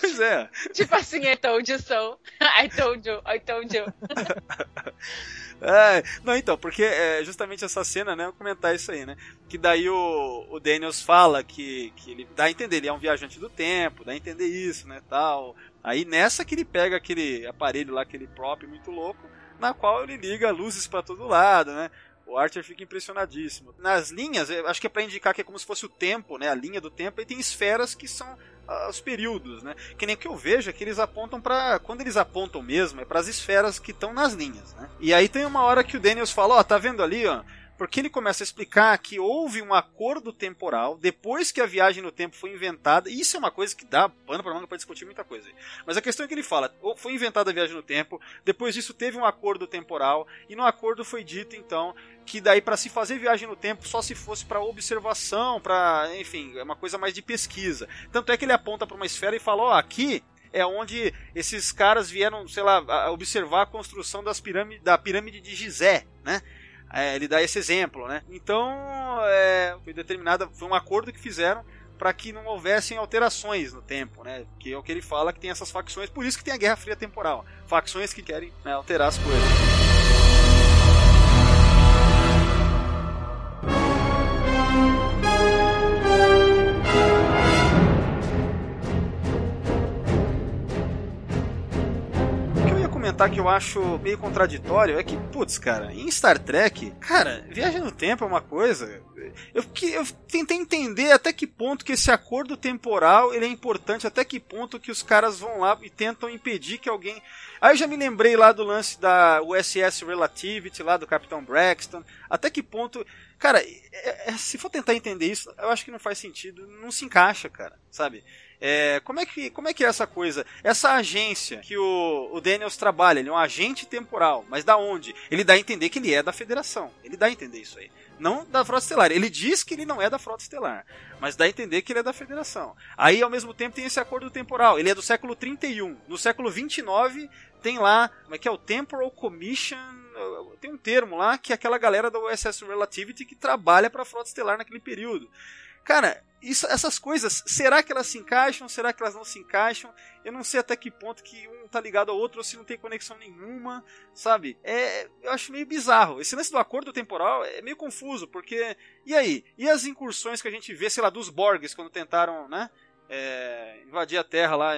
E: Pois é.
G: Tipo assim, I told you so. I told you, I told you.
E: É, não, então, porque é justamente essa cena, né? Eu comentar isso aí, né? Que daí o, o Daniels fala que, que ele dá a entender, ele é um viajante do tempo, dá a entender isso, né? Tal. Aí nessa que ele pega aquele aparelho lá, aquele prop muito louco, na qual ele liga luzes pra todo lado, né? O Archer fica impressionadíssimo. Nas linhas, acho que é pra indicar que é como se fosse o tempo, né? A linha do tempo, e tem esferas que são ah, os períodos, né? Que nem o que eu vejo é que eles apontam para quando eles apontam mesmo é para as esferas que estão nas linhas, né? E aí tem uma hora que o Daniels fala, ó, tá vendo ali, ó? Porque ele começa a explicar que houve um acordo temporal depois que a viagem no tempo foi inventada. E isso é uma coisa que dá pano para manga para discutir muita coisa. Mas a questão é que ele fala: ou foi inventada a viagem no tempo, depois disso teve um acordo temporal, e no acordo foi dito então que daí para se fazer viagem no tempo só se fosse para observação, para, enfim, é uma coisa mais de pesquisa. Tanto é que ele aponta para uma esfera e fala: ó, aqui é onde esses caras vieram, sei lá, observar a construção das pirâmides, da pirâmide de Gizé, né? É, ele dá esse exemplo, né? Então, é, foi determinada, foi um acordo que fizeram para que não houvessem alterações no tempo, né? Que é o que ele fala que tem essas facções, por isso que tem a Guerra Fria temporal, facções que querem né, alterar as coisas. Comentar que eu acho meio contraditório é que, putz, cara, em Star Trek, cara, viagem no tempo é uma coisa. Eu, eu tentei entender até que ponto que esse acordo temporal ele é importante, até que ponto que os caras vão lá e tentam impedir que alguém. Aí eu já me lembrei lá do lance da USS Relativity, lá do Capitão Braxton. Até que ponto. Cara, é- é- se for tentar entender isso, eu acho que não faz sentido, não se encaixa, cara, sabe? É, como, é que, como é que é essa coisa? Essa agência que o, o Daniels trabalha, ele é um agente temporal, mas da onde? Ele dá a entender que ele é da Federação. Ele dá a entender isso aí. Não da Frota Estelar. Ele diz que ele não é da Frota Estelar, mas dá a entender que ele é da Federação. Aí, ao mesmo tempo, tem esse acordo temporal. Ele é do século 31. No século 29, tem lá, como é que é? O Temporal Commission. Tem um termo lá que é aquela galera da USS Relativity que trabalha para a Frota Estelar naquele período. Cara, isso- essas coisas, será que elas se encaixam? Será que elas não se encaixam? Eu não sei até que ponto que um tá ligado ao outro ou se não tem conexão nenhuma, sabe? É, eu acho meio bizarro. Esse lance do acordo temporal é meio confuso, porque. E aí? E as incursões que a gente vê, sei lá, dos Borgs quando tentaram, né? é, invadir a Terra lá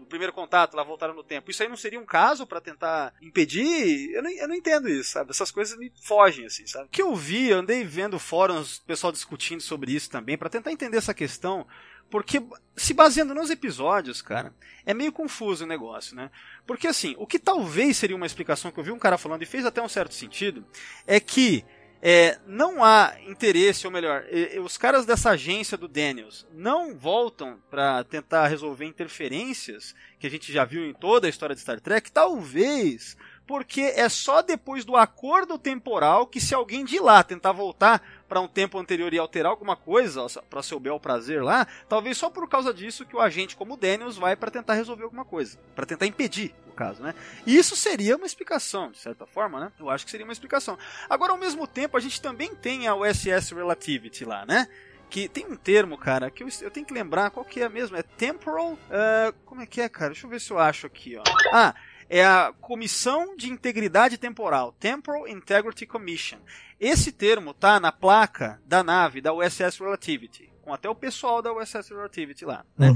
E: no primeiro contato, lá voltaram no tempo. Isso aí não seria um caso pra tentar impedir? Eu não, eu não entendo isso, sabe? Essas coisas me fogem, assim, sabe? O que eu vi, eu andei vendo fóruns, pessoal discutindo sobre isso também, pra tentar entender essa questão. Porque, se baseando nos episódios, cara, é meio confuso o negócio, né? Porque, assim, o que talvez seria uma explicação que eu vi um cara falando e fez até um certo sentido, é que é, não há interesse, ou melhor, os caras dessa agência do Daniels não voltam para tentar resolver interferências que a gente já viu em toda a história de Star Trek, talvez porque é só depois do acordo temporal que se alguém de lá tentar voltar para um tempo anterior e alterar alguma coisa para seu bel prazer lá, talvez só por causa disso que o agente como o Daniels vai para tentar resolver alguma coisa, para tentar impedir o caso, né? E isso seria uma explicação, de certa forma, né? Eu acho que seria uma explicação. Agora, ao mesmo tempo, a gente também tem a USS Relativity lá, né? Que tem um termo, cara, que eu, eu tenho que lembrar qual que é mesmo. É temporal. ah, como é que é, cara? Deixa eu ver se eu acho aqui, ó. Ah, é a Comissão de Integridade Temporal, Temporal Integrity Commission. Esse termo tá na placa da nave da USS Relativity, com até o pessoal da USS Relativity lá. Né?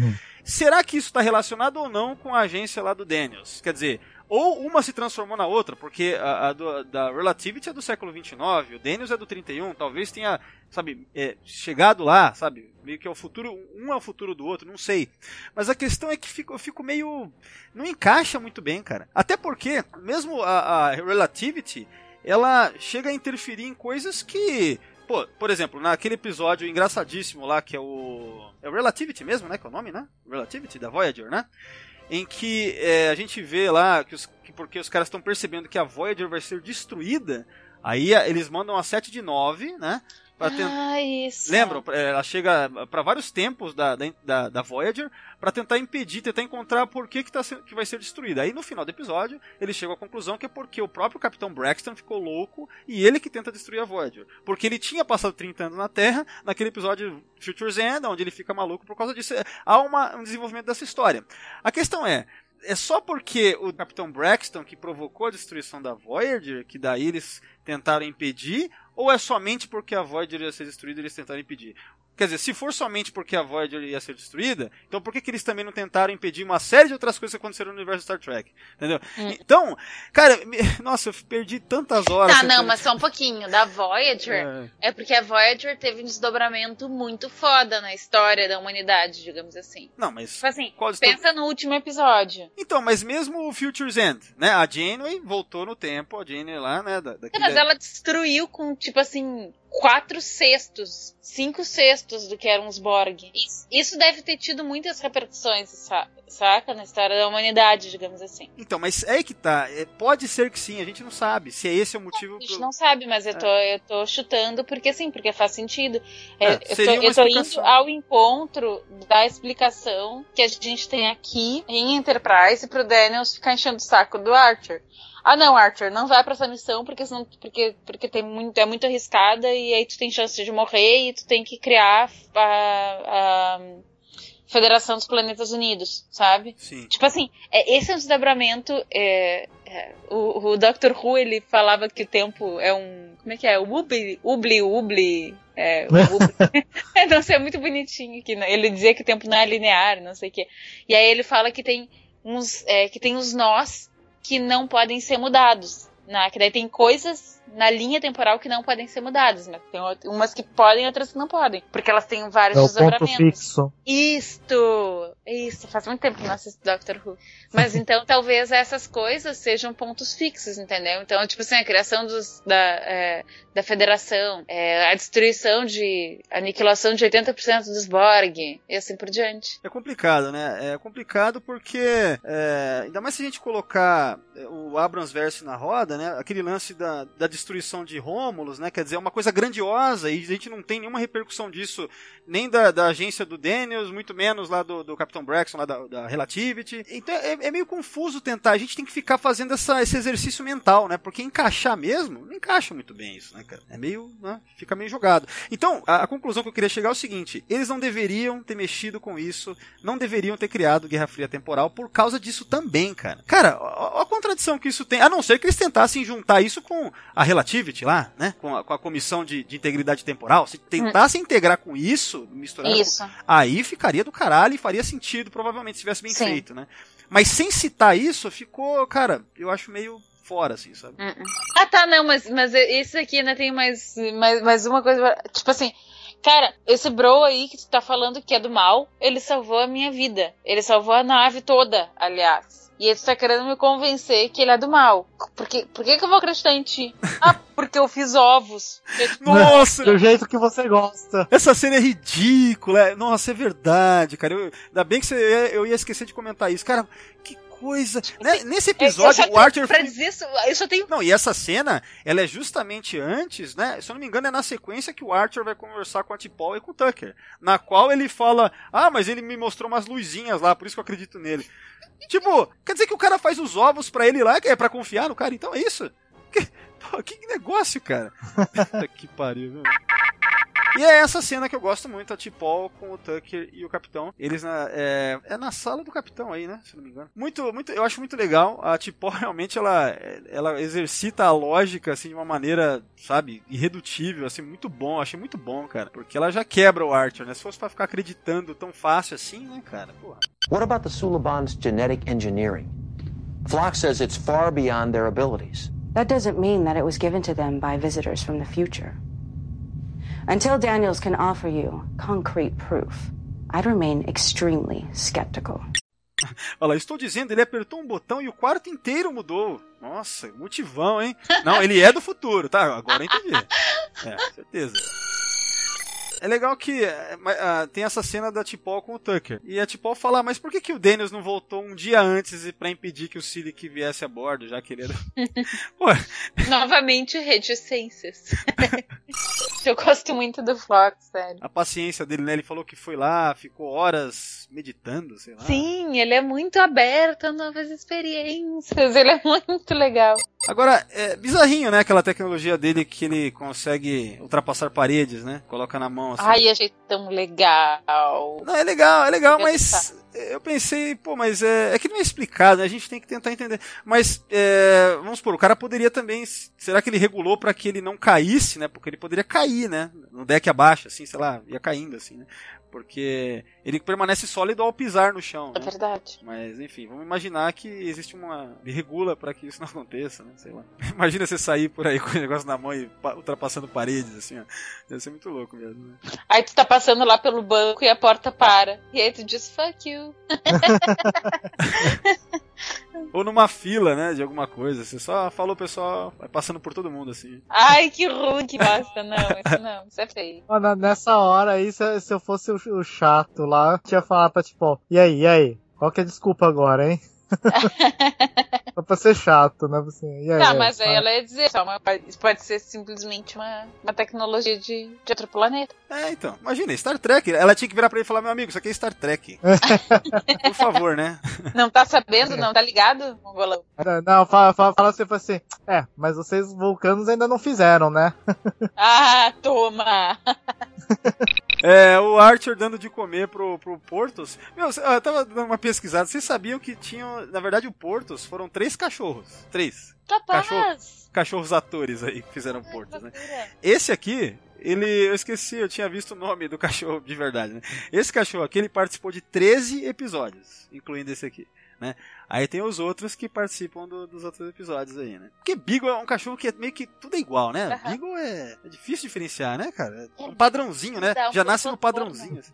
E: Será que isso está relacionado ou não com a agência lá do Daniels? Quer dizer, ou uma se transformou na outra, porque a, a do- da Relativity é do século 29, o Daniels é do 31, talvez tenha, sabe, é, chegado lá, sabe, meio que é o futuro, um é o futuro do outro, não sei. Mas a questão é que fico, eu fico meio, não encaixa muito bem, cara. Até porque, mesmo a, a Relativity, ela chega a interferir em coisas que Pô, por exemplo, naquele episódio engraçadíssimo lá, que é o. É o Relativity mesmo, né? Que é o nome, né? Relativity da Voyager, né? Em que é, a gente vê lá que, os, que porque os caras estão percebendo que a Voyager vai ser destruída, aí eles mandam a 7 de 9, né? Pra tentar.
G: Ah, isso.
E: Lembram? É, Ela chega para vários tempos da, da, da- Voyager para tentar impedir, tentar encontrar por que, que, tá, que vai ser destruída. Aí no final do episódio, eles chegam à conclusão que é porque o próprio Capitão Braxton ficou louco e ele que tenta destruir a Voyager. Porque ele tinha passado 30 anos na Terra, naquele episódio Future's End, onde ele fica maluco por causa disso. Há uma, um desenvolvimento dessa história. A questão é. É só porque o Capitão Braxton que provocou a destruição da Voyager que daí eles tentaram impedir, ou é somente porque a Voyager ia ser destruída e eles tentaram impedir? Quer dizer, se for somente porque a Voyager ia ser destruída, então por que, que eles também não tentaram impedir uma série de outras coisas que aconteceram no universo Star Trek? Entendeu? Então, cara, me- nossa, eu perdi tantas horas.
G: Tá, não, mas só um pouquinho. Da Voyager, é. porque a Voyager teve um desdobramento muito foda na história da humanidade, digamos assim.
E: Não, mas.
G: Tipo assim, pensa no último episódio.
E: Então, mas mesmo o Future's End, né? A Janeway voltou no tempo, a Janeway lá, né? Da,
G: mas ela destruiu com, tipo assim, quatro sextos, cinco sextos do que eram os Borg. Isso, deve ter tido muitas repercussões, sa- saca? Na história da humanidade, digamos assim.
E: Então, mas é que tá. É, pode ser que sim, a gente não sabe se é esse o motivo.
G: A gente
E: pro-
G: não sabe, mas eu tô, eu tô chutando porque sim, porque faz sentido. É,
E: É,
G: eu tô, eu tô indo ao encontro da explicação que a gente tem aqui em Enterprise pro Daniels ficar enchendo o saco do Archer. Ah não, Archer, não vai pra essa missão porque senão, porque, porque tem muito, é muito arriscada e aí tu tem chance de morrer e tu tem que criar a, a Federação dos Planetas Unidos, sabe?
E: Sim.
G: Tipo assim, é, esse é um desdobramento. É, é, o, o Dr. Who ele falava que o tempo é um. Como é que é? O Ubli, Ubli, Ubli. É, o Ubli. Não sei, é muito bonitinho que ele dizia que o tempo não é linear, não sei o quê. E aí ele fala que tem uns, é, que tem uns nós que não podem ser mudados. Né? Que daí tem coisas na linha temporal que não podem ser mudadas, né? Tem umas que podem, outras que não podem. Porque elas têm vários
F: É o ponto
G: desdobramentos.
F: fixo.
G: Isto! Isso, faz muito tempo que eu não assisto Doctor Who. Mas então talvez essas coisas sejam pontos fixos, entendeu? Então, tipo assim, a criação dos, da, é, da federação, é, a destruição de. aniquilação de 80% dos Borg, e assim por diante.
E: É complicado, né? É complicado porque, é, ainda mais se a gente colocar é, o Abrams Verse na roda, né? Aquele lance da, da destruição de Rômulus, né? Quer dizer, é uma coisa grandiosa e a gente não tem nenhuma repercussão disso, nem da, da agência do Daniels, muito menos lá do, do Capitão Braxton, lá da, da Relativity. Então é, é meio confuso tentar, a gente tem que ficar fazendo essa, esse exercício mental, né? Porque encaixar mesmo, não encaixa muito bem isso, né, cara? É meio, né? Fica meio jogado. Então, a, a conclusão que eu queria chegar é o seguinte: eles não deveriam ter mexido com isso, não deveriam ter criado Guerra Fria Temporal por causa disso também, cara. Cara, ó a contradição que isso tem. A não ser que eles tentassem juntar isso com a Relativity lá, né? Com a, com a Comissão de, de Integridade Temporal. Se tentassem integrar com isso, misturar com-
G: Isso.
E: aí ficaria do caralho e faria sentido, provavelmente, se tivesse bem
G: Sim.
E: feito, né? Mas sem citar isso, ficou, cara, eu acho meio fora, assim, sabe?
G: Ah, tá, não, mas, mas esse aqui ainda tem mais, mais, mais uma coisa. Tipo assim, cara, esse bro aí que tu tá falando que é do mal, ele salvou a minha vida. Ele salvou a nave toda, aliás. E ele tá querendo me convencer que ele é do mal. Por que, por que, que eu vou acreditar em ti? Ah, porque eu fiz ovos.
E: Nossa!
F: Do jeito que você gosta.
E: Essa cena é ridícula. é- Nossa, é verdade, cara. Eu, ainda bem que você, eu ia esquecer de comentar isso. Cara, que coisa. Né, Nesse episódio,
G: Eu só
E: o Archer.
G: Pra dizer isso, eu só tenho.
E: Não, e essa cena, ela é justamente antes, né? Se eu não me engano, é na sequência que o Archer vai conversar com a T'Pol e com o Tucker. Na qual ele fala: Ah, mas ele me mostrou umas luzinhas lá, por isso que eu acredito nele. Tipo, quer dizer que o cara faz os ovos pra ele lá, é pra confiar no cara, então é isso? Que, pô, que negócio, cara. Que pariu, viu? E é essa cena que eu gosto muito, a T'Pol com o Tucker e o Capitão. Eles na, é, é na sala do Capitão aí, né? Se não me engano. Muito, muito, eu acho muito legal. A T'Pol realmente ela, ela exercita a lógica assim de uma maneira, sabe, irredutível, assim, muito bom. Achei muito bom, cara, porque ela já quebra o Archer, né? Se fosse pra ficar acreditando tão fácil assim, né, cara? Porra.
K: What about the Suliban's genetic engineering? Flock says it's far beyond their abilities.
L: That doesn't mean that it was given to them by visitors from the future. Until Daniels can offer you concrete proof, I'd remain extremely skeptical.
E: Olha lá, estou dizendo, ele apertou um botão e o quarto inteiro mudou. Nossa, motivão, hein? Não, ele é do futuro, tá? Agora entendi. É, certeza. É legal que ah, tem essa cena da Tipol com o Tucker. E a Tipol fala, "Ah, mas por que, que o Daniels não voltou um dia antes e pra impedir que o Silic viesse a bordo, já que ele era... Pô,
G: Novamente, reticências. eu gosto muito do Fox, sério.
E: a paciência dele, né? Ele falou que foi lá, ficou horas meditando, sei lá.
G: Sim, ele é muito aberto a novas experiências. Ele é muito legal.
E: Agora, é bizarrinho, né? Aquela tecnologia dele que ele consegue ultrapassar paredes, né? Coloca na mão assim.
G: Ai, achei tão legal.
E: Não, é legal, é legal, mas eu pensei, pô, mas é, é que não é explicado, né? A gente tem que tentar entender. Mas, é, vamos supor, o cara poderia também. Será que ele regulou pra que ele não caísse, né? Porque ele poderia cair, né? No deck abaixo, assim, sei lá, ia caindo, assim, né? Porque ele permanece sólido ao pisar no chão.
G: É
E: né?
G: verdade.
E: Mas, enfim, vamos imaginar que existe uma. Ele regula pra que isso não aconteça, né? Sei lá. Imagina você sair por aí com o negócio na mão e pa- ultrapassando paredes, assim, ó. Deve ser muito louco mesmo, né?
G: Aí tu tá passando lá pelo banco e a porta para. E aí tu diz, fuck you.
E: Ou numa fila, né? De alguma coisa. Você só falou, pessoal, vai passando por todo mundo, assim.
G: Ai, que ruim que bosta. Não, isso não, isso é feio.
F: Mano, nessa hora aí, se, se eu fosse o, o chato lá, eu tinha falar pra tipo, e aí, e aí? Qual que é a desculpa agora, hein? Só pra ser chato, né? Assim, e aí,
G: Tá, mas aí ela ia dizer, só uma, isso pode ser simplesmente uma, uma tecnologia de, de outro planeta.
E: É, então. Imagina, Star Trek. Ela tinha que virar pra ele e falar, meu amigo, isso aqui é Star Trek. Por favor, né?
G: Não tá sabendo, não tá ligado, mongolão?
F: Não, fala, fala, fala assim, fala assim, é, mas vocês vulcanos ainda não fizeram, né?
G: Ah, toma!
E: É, o Archer dando de comer pro, pro Portos. Meu, eu tava dando uma pesquisada. Vocês sabiam que tinham. Na verdade, o Portos foram três cachorros. Três.
G: Capaz!
E: Cachorro- cachorros atores aí que fizeram Portos, né? Esse aqui, ele. Eu esqueci, eu tinha visto o nome do cachorro de verdade, né? Esse cachorro aqui, ele participou de 13 episódios, incluindo esse aqui, né? Aí tem os outros que participam do- dos outros episódios aí, né? Porque Beagle é um cachorro que é meio que tudo é igual, né? Beagle é, é difícil diferenciar, né, cara? É um padrãozinho, né?
G: Um
E: Já nasce no padrãozinho. assim.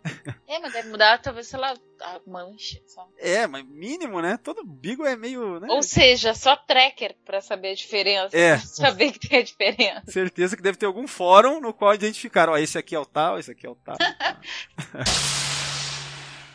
G: É, mas deve mudar, talvez, sei lá, a mancha. Só.
E: É, mas mínimo, né? Todo Beagle é meio, né?
G: Ou seja, só tracker pra saber a diferença.
E: É.
G: Saber que tem a diferença.
E: Certeza que deve ter algum fórum no qual identificaram, ó, esse aqui é o tal, esse aqui é o tal.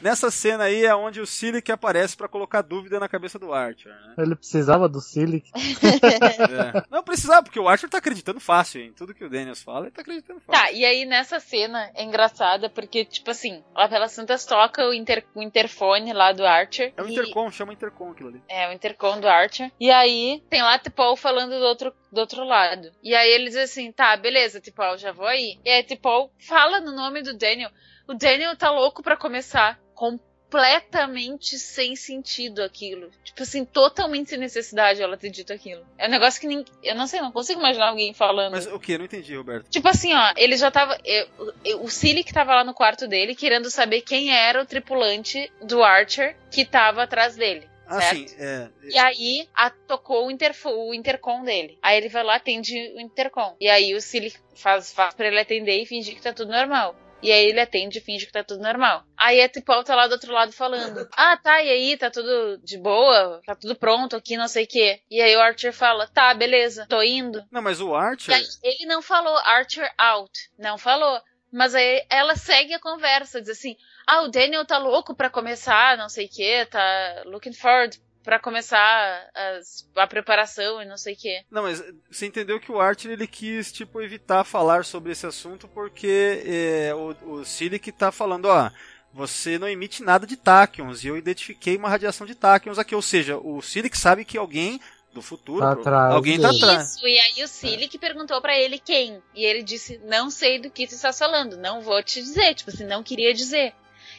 E: Nessa cena aí é onde o Silic aparece pra colocar dúvida na cabeça do Archer, né?
F: Ele precisava do Silic.
E: É. Não precisava, porque o Archer tá acreditando fácil em tudo que o Daniels fala, ele tá acreditando fácil.
G: Tá, e aí nessa cena é engraçada porque, tipo assim, lá pelas Santas toca o, inter, o interfone lá do Archer.
E: É o
G: e-
E: intercom, chama intercom aquilo ali.
G: É, o intercom do Archer. E aí tem lá Tipol falando do outro, do outro lado. E aí eles assim, tá, beleza, Tipol, já vou aí. E aí Tipol fala no nome do Daniel. O Daniel tá louco pra começar. Completamente sem sentido aquilo. Tipo assim, totalmente sem necessidade ela ter dito aquilo. É um negócio que nem. Eu não sei, não consigo imaginar alguém falando.
E: Mas o que? Não entendi, Roberto.
G: Tipo assim, ó, ele já tava. eu- eu- o Silic tava lá no quarto dele querendo saber quem era o tripulante do Archer que tava atrás dele.
E: Ah,
G: certo?
E: sim, é.
G: E aí a, tocou o, interfo, o intercom dele. Aí ele vai lá, atende o intercom. E aí o Silic faz, faz pra ele atender e fingir que tá tudo normal. E aí ele atende e finge que tá tudo normal. Aí a Tipol tá lá do outro lado falando: Ah, tá, e aí, tá tudo de boa? Tá tudo pronto aqui, não sei o quê. E aí o Archer fala: Tá, beleza, tô indo.
E: Não, mas o Archer.
G: aí, ele não falou Archer out. Não falou. Mas aí ela segue a conversa, diz assim: Ah, o Daniel tá louco pra começar, não sei o que, tá looking forward pra começar as- a preparação e não sei o que.
E: Não, mas você entendeu que o Archer ele quis, tipo, evitar falar sobre esse assunto porque é, o, o Silic tá falando, ó, você não emite nada de táquions e eu identifiquei uma radiação de táquions aqui, ou seja, o Silic sabe que alguém do futuro,
F: Tá atrás
E: alguém tá atrás.
G: Isso, e aí o Silic perguntou pra ele quem. E ele disse: Não sei do que tu estás falando, não vou te dizer. Tipo assim, não queria dizer.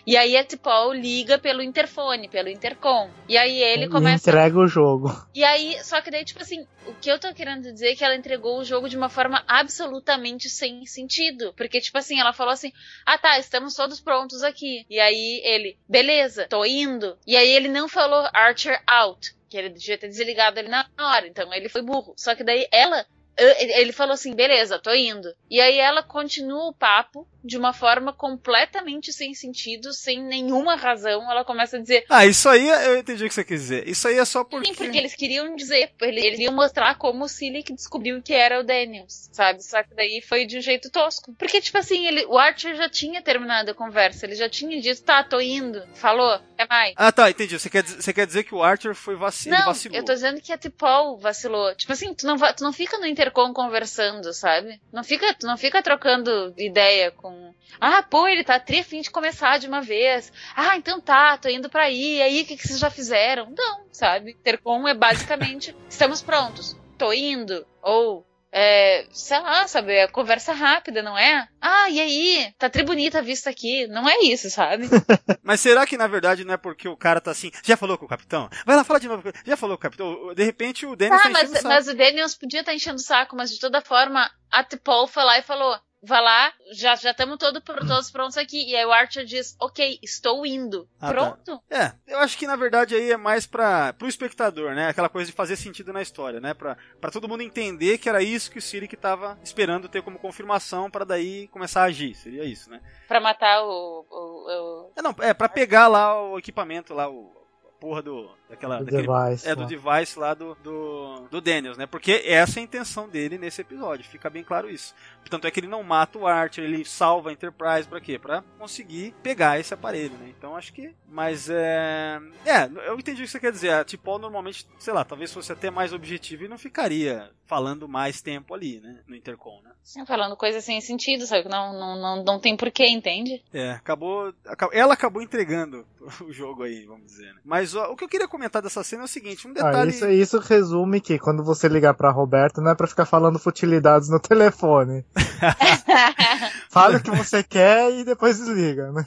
G: E aí a Tipol liga pelo interfone, pelo intercom. E aí ele começa
F: entrega o jogo.
G: E aí, só que daí, tipo assim, o que eu tô querendo dizer é que ela entregou o jogo de uma forma absolutamente sem sentido. Porque, tipo assim, ela falou assim: ah tá, estamos todos prontos aqui. E aí ele, beleza, tô indo. E aí ele não falou Archer out. Que ele devia ter desligado ali na hora. Então ele foi burro. Só que daí ela. Ele falou assim, beleza, tô indo. E aí ela continua o papo, de uma forma completamente sem sentido, sem nenhuma razão. Ela começa a dizer.
E: Ah, isso aí eu entendi o que você quis dizer. Isso aí é só porque.
G: Sim, porque eles queriam dizer, eles eles queriam mostrar como o Silic descobriu que era o Daniels, sabe? Só que daí foi de um jeito tosco. Porque, tipo assim, ele, o Archer já tinha terminado a conversa, ele já tinha dito, tá, tô indo, falou, até mais.
E: Ah, tá, entendi. Você quer, dizer- você quer dizer que o Archer foi vaci
G: Não,
E: vacilou.
G: eu tô dizendo que a Tipol vacilou. Tipo assim, tu não, tu não fica no intercom conversando, sabe? Não fica, tu não fica trocando ideia com. Ah, pô, ele tá tri fim de começar de uma vez. Ah, então tá, tô indo pra aí. E aí, o que, que vocês já fizeram? Não, sabe? Intercom é basicamente, estamos prontos, tô indo. Ou. É, sei lá, sabe, é conversa rápida, não é? Ah, e aí? Tá tri bonita a vista aqui. Não é isso, sabe?
E: Mas será que na verdade não é porque o cara tá assim, já falou com o capitão? Vai lá, fala de novo. Já falou com o capitão? De repente o Dennis
G: Tá,
E: tá
G: mas,
E: enchendo o saco.
G: mas o Daniels podia estar enchendo o saco, mas de toda forma, a T'Pol foi lá e falou: vai lá, já estamos todo, todos prontos aqui. E aí o Archer diz: ok, estou indo.
E: Ah, tá.
G: Pronto?
E: É, eu acho que na verdade aí é mais para pro espectador, né? Aquela coisa de fazer sentido na história, né? Pra, pra todo mundo entender que era isso que o Siric tava esperando ter como confirmação pra daí começar a agir. Seria isso, né?
G: Pra matar o. o, o-
E: É, não, é pra pegar lá o equipamento lá, o a porra do. Daquela,
F: Do
E: daquele-
F: device
E: é, do
F: lá.
E: device lá do, do, do Daniels, né? Porque essa é a intenção dele nesse episódio, fica bem claro isso. Portanto, é que ele não mata o Archer, ele salva a Enterprise pra quê? Pra conseguir pegar esse aparelho, né? Então acho que. Mas é. É, eu entendi o que você quer dizer. A Tipol normalmente, sei lá, talvez fosse até mais objetivo e não ficaria falando mais tempo ali, né? No Intercom, né?
G: Sim, falando coisa sem sentido, sabe? que Não, não, não, não tem porquê, entende?
E: É, acabou, aca- Ela acabou entregando o jogo aí, vamos dizer. Né? Mas ó, o que eu queria comentar dessa cena é o seguinte: um
F: Ah,
E: detalhe.
F: isso, isso resume que quando você ligar pra Roberto não é pra ficar falando futilidades no telefone. Fala o que você quer e depois desliga, né?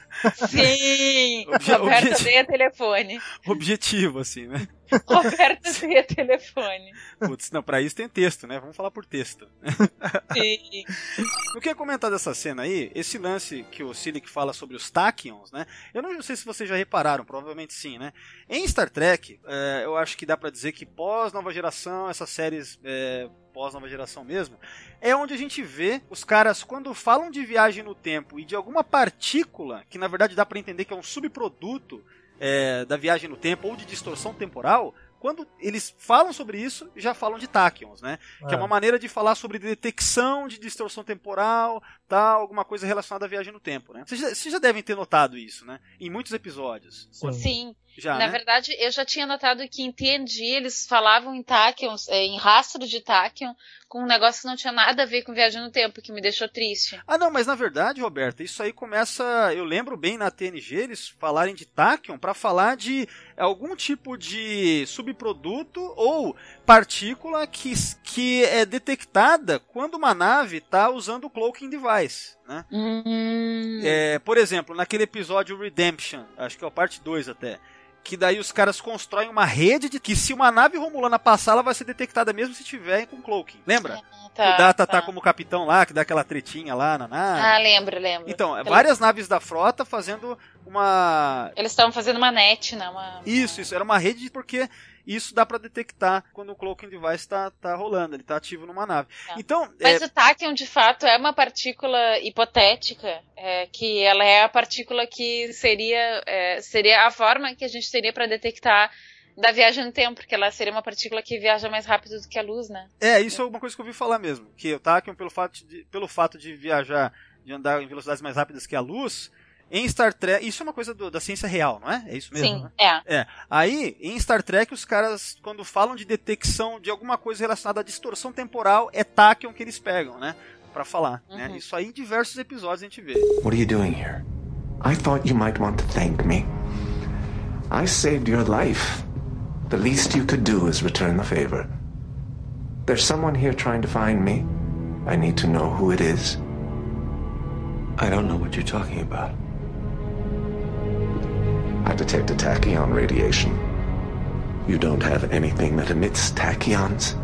G: Sim!
E: Obje-
G: Roberto
E: obje-
G: odeia telefone.
E: objetivo, assim, né?
G: Roberto odeia telefone.
E: Putz, não, pra isso tem texto, né? Vamos falar por texto.
G: Sim.
E: Eu queria comentar dessa cena aí, esse lance que o Silic fala sobre os Tachyons, né? Eu não sei se vocês já repararam, provavelmente sim, né? Em Star Trek, é, eu acho que dá pra dizer que pós-nova geração, essas séries é, pós-nova geração mesmo, é onde a gente vê os caras, quando falam de viagem no tempo e de alguma partícula, que na verdade dá pra entender que é um subproduto é, da viagem no tempo ou de distorção temporal, quando eles falam sobre isso, já falam de tachyons, né? Que é
F: É.
E: uma maneira de falar sobre detecção de distorção temporal, tal, alguma coisa relacionada à viagem no tempo, né? Vocês já, vocês já devem ter notado isso, né? Em muitos episódios.
G: Sim.
E: Já,
G: Na
E: né?
G: verdade, eu já tinha notado que em TNG eles falavam em tachyons, eh, em rastro de tachyon, com um negócio que não tinha nada a ver com viagem no tempo, que me deixou triste.
E: Ah, não, mas na verdade, Roberta, isso aí começa. Eu lembro bem na TNG eles falarem de Tachyon para falar de algum tipo de subproduto ou partícula que, que é detectada quando uma nave está usando o cloaking device, né?
G: Hum.
E: É, por exemplo, naquele episódio Redemption, acho que é a parte 2 até. Que daí os caras constroem uma rede de que se uma nave romulana passar, ela vai ser detectada mesmo se tiver com cloaking. Lembra?
G: Tá,
E: que o Data tá.
G: tá.
E: como capitão lá, que dá aquela tretinha lá na nave.
G: Ah, lembro, lembro.
E: Então, várias naves da frota fazendo uma.
G: Eles estavam fazendo uma net, né? Uma...
E: Isso, isso. Era uma rede porque isso dá pra detectar quando o cloaking device tá, tá rolando, ele tá ativo numa nave. Então,
G: Mas
E: é,
G: o tachyon, de fato, é uma partícula hipotética, é, que ela é a partícula que seria, é, seria a forma que a gente teria para detectar da viagem no tempo, porque ela seria uma partícula que viaja mais rápido do que a luz, né?
E: é, isso é uma coisa que eu ouvi falar mesmo. Que o Tachyon, pelo fato de, pelo fato de viajar, de andar em velocidades mais rápidas que a luz, em Star Trek. Isso é uma coisa do- da ciência real, não é? É isso mesmo?
G: Sim,
E: né?
G: é.
E: É. Aí, em Star Trek, os caras, quando falam de detecção de alguma coisa relacionada à distorção temporal, é Tachyon que eles pegam, né? Pra falar. Né? Isso aí em diversos episódios a gente vê.
H: What are you doing here? I thought you might want to thank me. I saved your life. The least you could do is return the favor. There's someone here trying to find me. I need to know who it is.
D: I don't know what you're talking about.
H: I detect a tachyon radiation. You don't have anything that emits tachyons?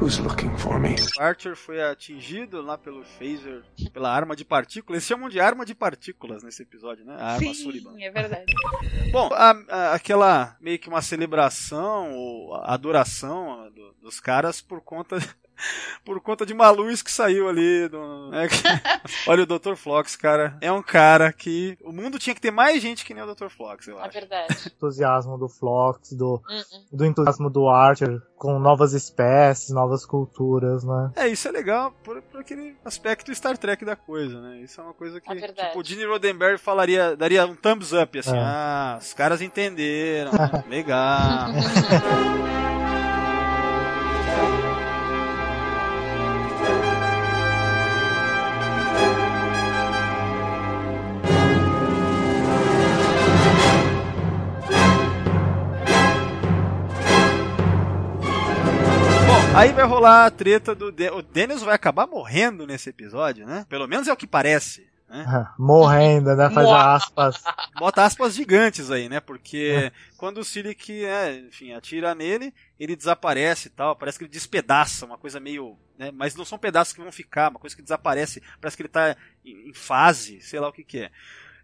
H: Who's looking for me?
E: O Archer foi atingido lá pelo phaser, pela arma de partículas. Eles chamam de arma de partículas nesse episódio, né? A arma Sullivan.
G: Sim, é verdade.
E: Bom, a- a- aquela meio que uma celebração ou adoração do- dos caras por conta Por conta de uma luz que saiu ali. Do, né? Olha, o Dr. Flox, cara, é um cara que. O mundo tinha que ter mais gente que nem o Dr. Flox, eu
G: É
E: acho.
G: verdade.
F: entusiasmo do Flox, do,
G: Uhum.
F: do entusiasmo do Archer com novas espécies, novas culturas, né?
E: É, isso é legal por, por aquele aspecto Star Trek da coisa, né? Isso é uma coisa que.
G: É
E: tipo, o Gene Roddenberry falaria, daria um thumbs up, assim.
F: É.
E: Ah, os caras entenderam, né? Legal. Aí vai rolar a treta do. De... O Daniels vai acabar morrendo nesse episódio, né? Pelo menos é o que parece. Né?
F: Morrendo, né? Faz
G: Moa.
F: aspas.
E: Bota aspas gigantes aí, né? Porque quando o Silic, é, enfim, atira nele, ele desaparece e tal. Parece que ele despedaça, uma coisa meio. Né? Mas não são pedaços que vão ficar, uma coisa que desaparece. Parece que ele tá em, em fase, sei lá o que, que é.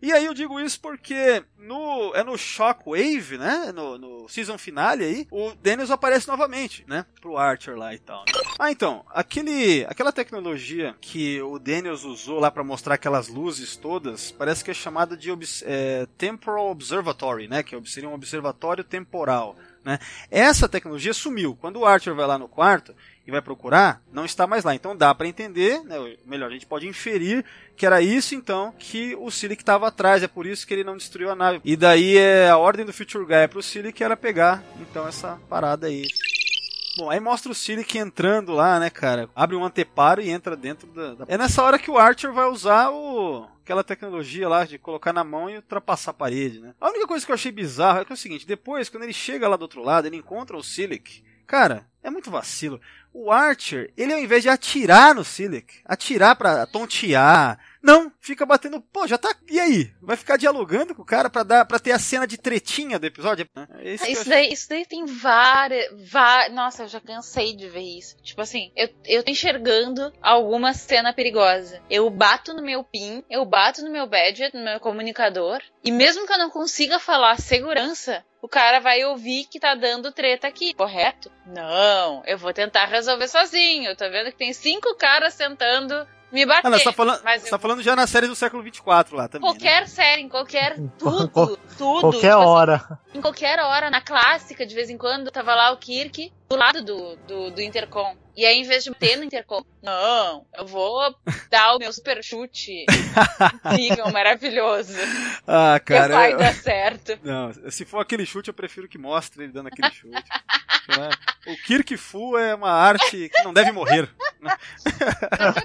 E: E aí eu digo isso porque no, é no Shockwave, né? No, no season finale aí, o Daniels aparece novamente, né? Pro Archer lá e tal. Ah, então, aquele, aquela tecnologia que o Daniels usou lá pra mostrar aquelas luzes todas, parece que é chamada de é, Temporal Observatory, né? Que seria um observatório temporal. Né? Essa tecnologia sumiu. Quando o Archer vai lá no quarto e vai procurar, não está mais lá. Então dá para entender, né? melhor, a gente pode inferir que era isso então que o Silic estava atrás. É por isso que ele não destruiu a nave. E daí é a ordem do Future Guy para o Silic era pegar então essa parada aí. Bom, aí mostra o Silic entrando lá, né, cara? Abre um anteparo e entra dentro da, da- É nessa hora que o Archer vai usar o... aquela tecnologia lá de colocar na mão e ultrapassar a parede, né? A única coisa que eu achei bizarro é que é o seguinte, depois, quando ele chega lá do outro lado, ele encontra o Silic. Cara, é muito vacilo. O Archer, ele ao invés de atirar no Silic, atirar pra tontear, não, fica batendo, pô, já tá, e aí? Vai ficar dialogando com o cara pra dar, para ter a cena de tretinha do episódio? É isso que eu
G: Isso daí, isso daí tem várias, vá- Nossa, eu já cansei de ver isso. Tipo assim, eu, eu tô enxergando alguma cena perigosa. Eu bato no meu PIN, eu bato no meu badge, no meu comunicador, e mesmo que eu não consiga falar segurança, o cara vai ouvir que tá dando treta aqui, correto? Não, eu vou tentar resolver sozinho. Eu tô vendo que tem cinco caras tentando me bater.
E: Ah, não, você tá falando,
G: mas
E: você
G: eu-
E: tá falando já na série do século 24 lá também. né?
G: Qualquer série, em qualquer tudo, tudo.
F: Qualquer
G: tipo assim,
F: hora.
G: em qualquer hora, na clássica, de vez em quando, tava lá o Kirk do lado do, do, do intercom. E aí, em vez de bater no intercom, não, eu vou dar o meu super chute incrível, maravilhoso.
E: Ah,
G: que
E: cara.
G: vai
E: eu-
G: dar certo.
E: Não, se for aquele chute, eu prefiro que mostre ele dando aquele chute. Né? O Kirk Fu é uma arte que não deve morrer.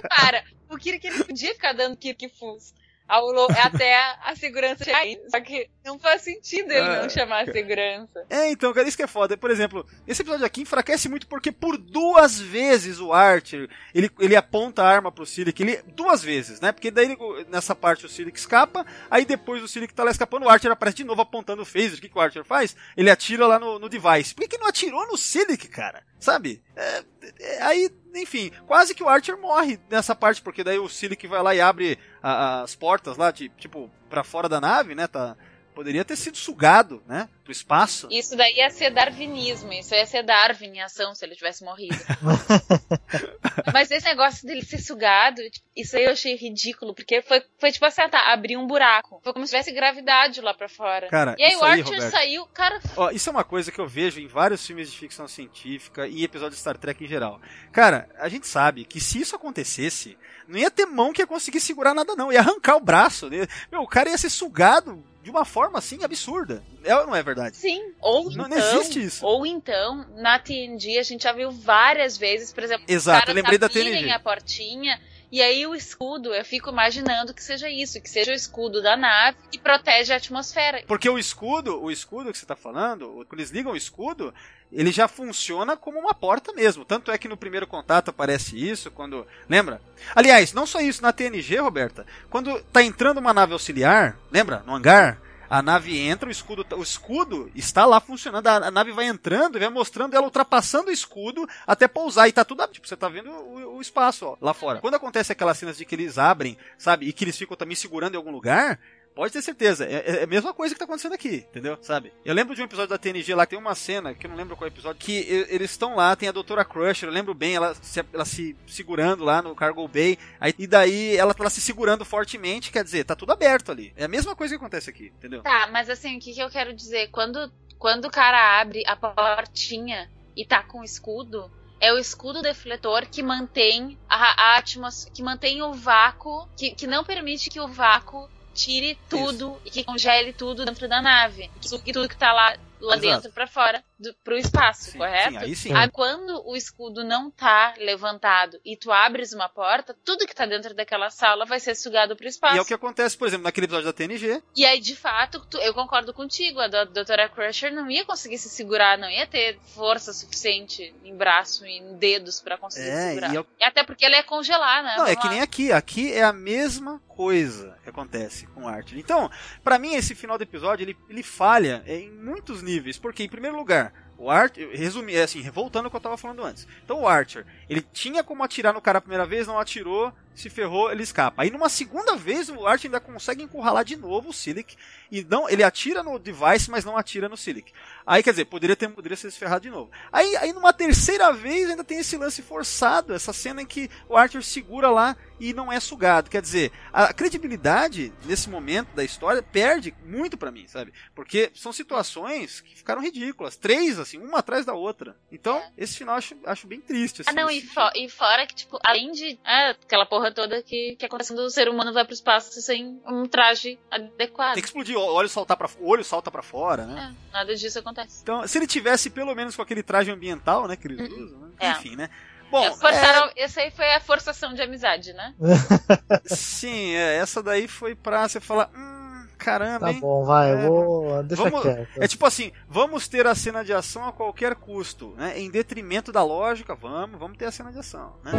G: Para, o Kirk ele podia ficar dando Kirk Fus. Ao lo- até a, segurança chegar aí. Só que não faz sentido ele
E: Ah,
G: não chamar a segurança.
E: É, então, cara, isso que é foda. Por exemplo, esse episódio aqui enfraquece muito porque por duas vezes o Archer, ele, ele aponta a arma pro Silic, ele, duas vezes, né? Porque daí ele- nessa parte o Silic escapa, aí depois o Silic tá lá escapando, o Archer aparece de novo apontando o phaser. O que, que o Archer faz? Ele atira lá no, no device. Por que, que não atirou no Silic, cara? Sabe? É, é, aí, enfim, quase que o Archer morre nessa parte, porque daí o Silic vai lá e abre a- as portas lá, de, tipo, pra fora da nave, né? Tá, poderia ter sido sugado, né? Pro espaço.
G: Isso daí ia ser darwinismo, isso ia ser Darwin em ação se ele tivesse morrido. Mas esse negócio dele ser sugado, isso aí eu achei ridículo, porque foi, foi tipo assim, ah, tá, abrir um buraco. Foi como se tivesse gravidade lá pra fora.
E: Cara,
G: e aí
E: isso
G: o
E: aí,
G: Archer
E: Roberto.
G: saiu, cara,
E: Ó, isso é uma coisa que eu vejo em vários filmes de ficção científica e episódios de Star Trek em geral. Cara, a gente sabe que se isso acontecesse, não ia ter mão que ia conseguir segurar nada, não. Ia arrancar o braço. Meu, o cara ia ser sugado de uma forma assim absurda. É ou não é verdade?
G: Sim, ou
E: Não-
G: então,
E: não existe isso.
G: ou então, na TNG a gente já viu várias vezes, por exemplo,
E: Exato, eu lembrei da TNG.
G: a portinha e aí o escudo, eu fico imaginando que seja isso, que seja o escudo da nave que protege a atmosfera.
E: Porque o escudo, o escudo que você tá falando, quando eles ligam o escudo, ele já funciona como uma porta mesmo. Tanto é que no primeiro contato aparece isso, quando. Lembra? Aliás, não só isso, na TNG, Roberta, quando tá entrando uma nave auxiliar, lembra? No hangar. A nave entra, o escudo, tá- o escudo está lá funcionando. A, nave vai entrando e vai mostrando ela ultrapassando o escudo até pousar. E tá tudo. Tipo, você tá vendo o, o espaço ó, lá fora. Quando acontece aquelas cenas de que eles abrem, sabe? E que eles ficam também segurando em algum lugar. Pode ter certeza. É, é a mesma coisa que tá acontecendo aqui, entendeu? Sabe? Eu lembro de um episódio da TNG lá tem uma cena, que eu não lembro qual episódio, que eles estão lá, tem a Doutora Crusher, eu lembro bem, ela se, ela se segurando lá no Cargo Bay, aí, e daí ela tá se segurando fortemente, quer dizer, tá tudo aberto ali. É a mesma coisa que acontece aqui, entendeu?
G: Tá, mas assim, o que, que eu quero dizer? Quando, quando o cara abre a portinha e tá com o escudo, é o escudo defletor que mantém a, a atmosfera, que mantém o vácuo, que, que não permite que o vácuo tire tudo e que congele tudo dentro da nave. Que sugue tudo que tá lá, lá
E: Exato.
G: dentro pra fora, do, pro espaço,
E: Sim,
G: correto?
E: sim, aí sim.
G: quando o escudo não tá levantado e tu abres uma porta, tudo que tá dentro daquela sala vai ser sugado pro espaço.
E: E é o que acontece, por exemplo, naquele episódio da TNG.
G: E aí, de fato, tu- eu concordo contigo. A do- doutora Crusher não ia conseguir se segurar, não ia ter força suficiente em braço e em dedos pra conseguir
E: É,
G: segurar.
E: e eu-
G: E até porque ela ia congelar, né?
E: Não, é
G: Vamos
E: que
G: lá.
E: nem aqui. Aqui é a mesma coisa que acontece com o Archer. Então, pra mim, esse final do episódio, ele, ele falha é, em muitos níveis. Porque, em primeiro lugar, o Archer, resumir, é assim, voltando ao que eu tava falando antes. Então, o Archer, ele tinha como atirar no cara a primeira vez, não atirou, se ferrou, ele escapa. Aí, numa segunda vez, o Archer ainda consegue encurralar de novo o Silic. E não, ele atira no device, mas não atira no Silic. Aí, quer dizer, poderia, ter, poderia ser ferrado de novo. Aí, aí, numa terceira vez, ainda tem esse lance forçado, essa cena em que o Archer segura lá e não é sugado. Quer dizer, a credibilidade nesse momento da história perde muito pra mim, sabe? Porque são situações que ficaram ridículas. Três, assim, uma atrás da outra. Então, esse final acho, acho bem triste.
G: Ah,
E: Assim,
G: não, e, fo- e fora que, tipo, além de é, aquela porra toda que, que acontece quando o ser humano vai pro espaço sem um traje adequado.
E: Tem que explodir, o olho, saltar pra, o olho salta pra fora, né?
G: É, nada disso acontece.
E: Então, se ele tivesse pelo menos com aquele traje ambiental, né, que eles usam, né?
G: É.
E: Enfim, né? Bom,
G: É, forçaram, essa aí foi a forçação de amizade, né?
E: Sim, é, essa daí foi pra você falar, hum, caramba,
F: Tá
E: hein?
F: bom, vai,
E: É,
F: eu vou. Deixa
E: Vamos-
F: quieto.
E: é tipo assim, vamos ter a cena de ação a qualquer custo, né? Em detrimento da lógica, vamos, vamos ter a cena de ação, né?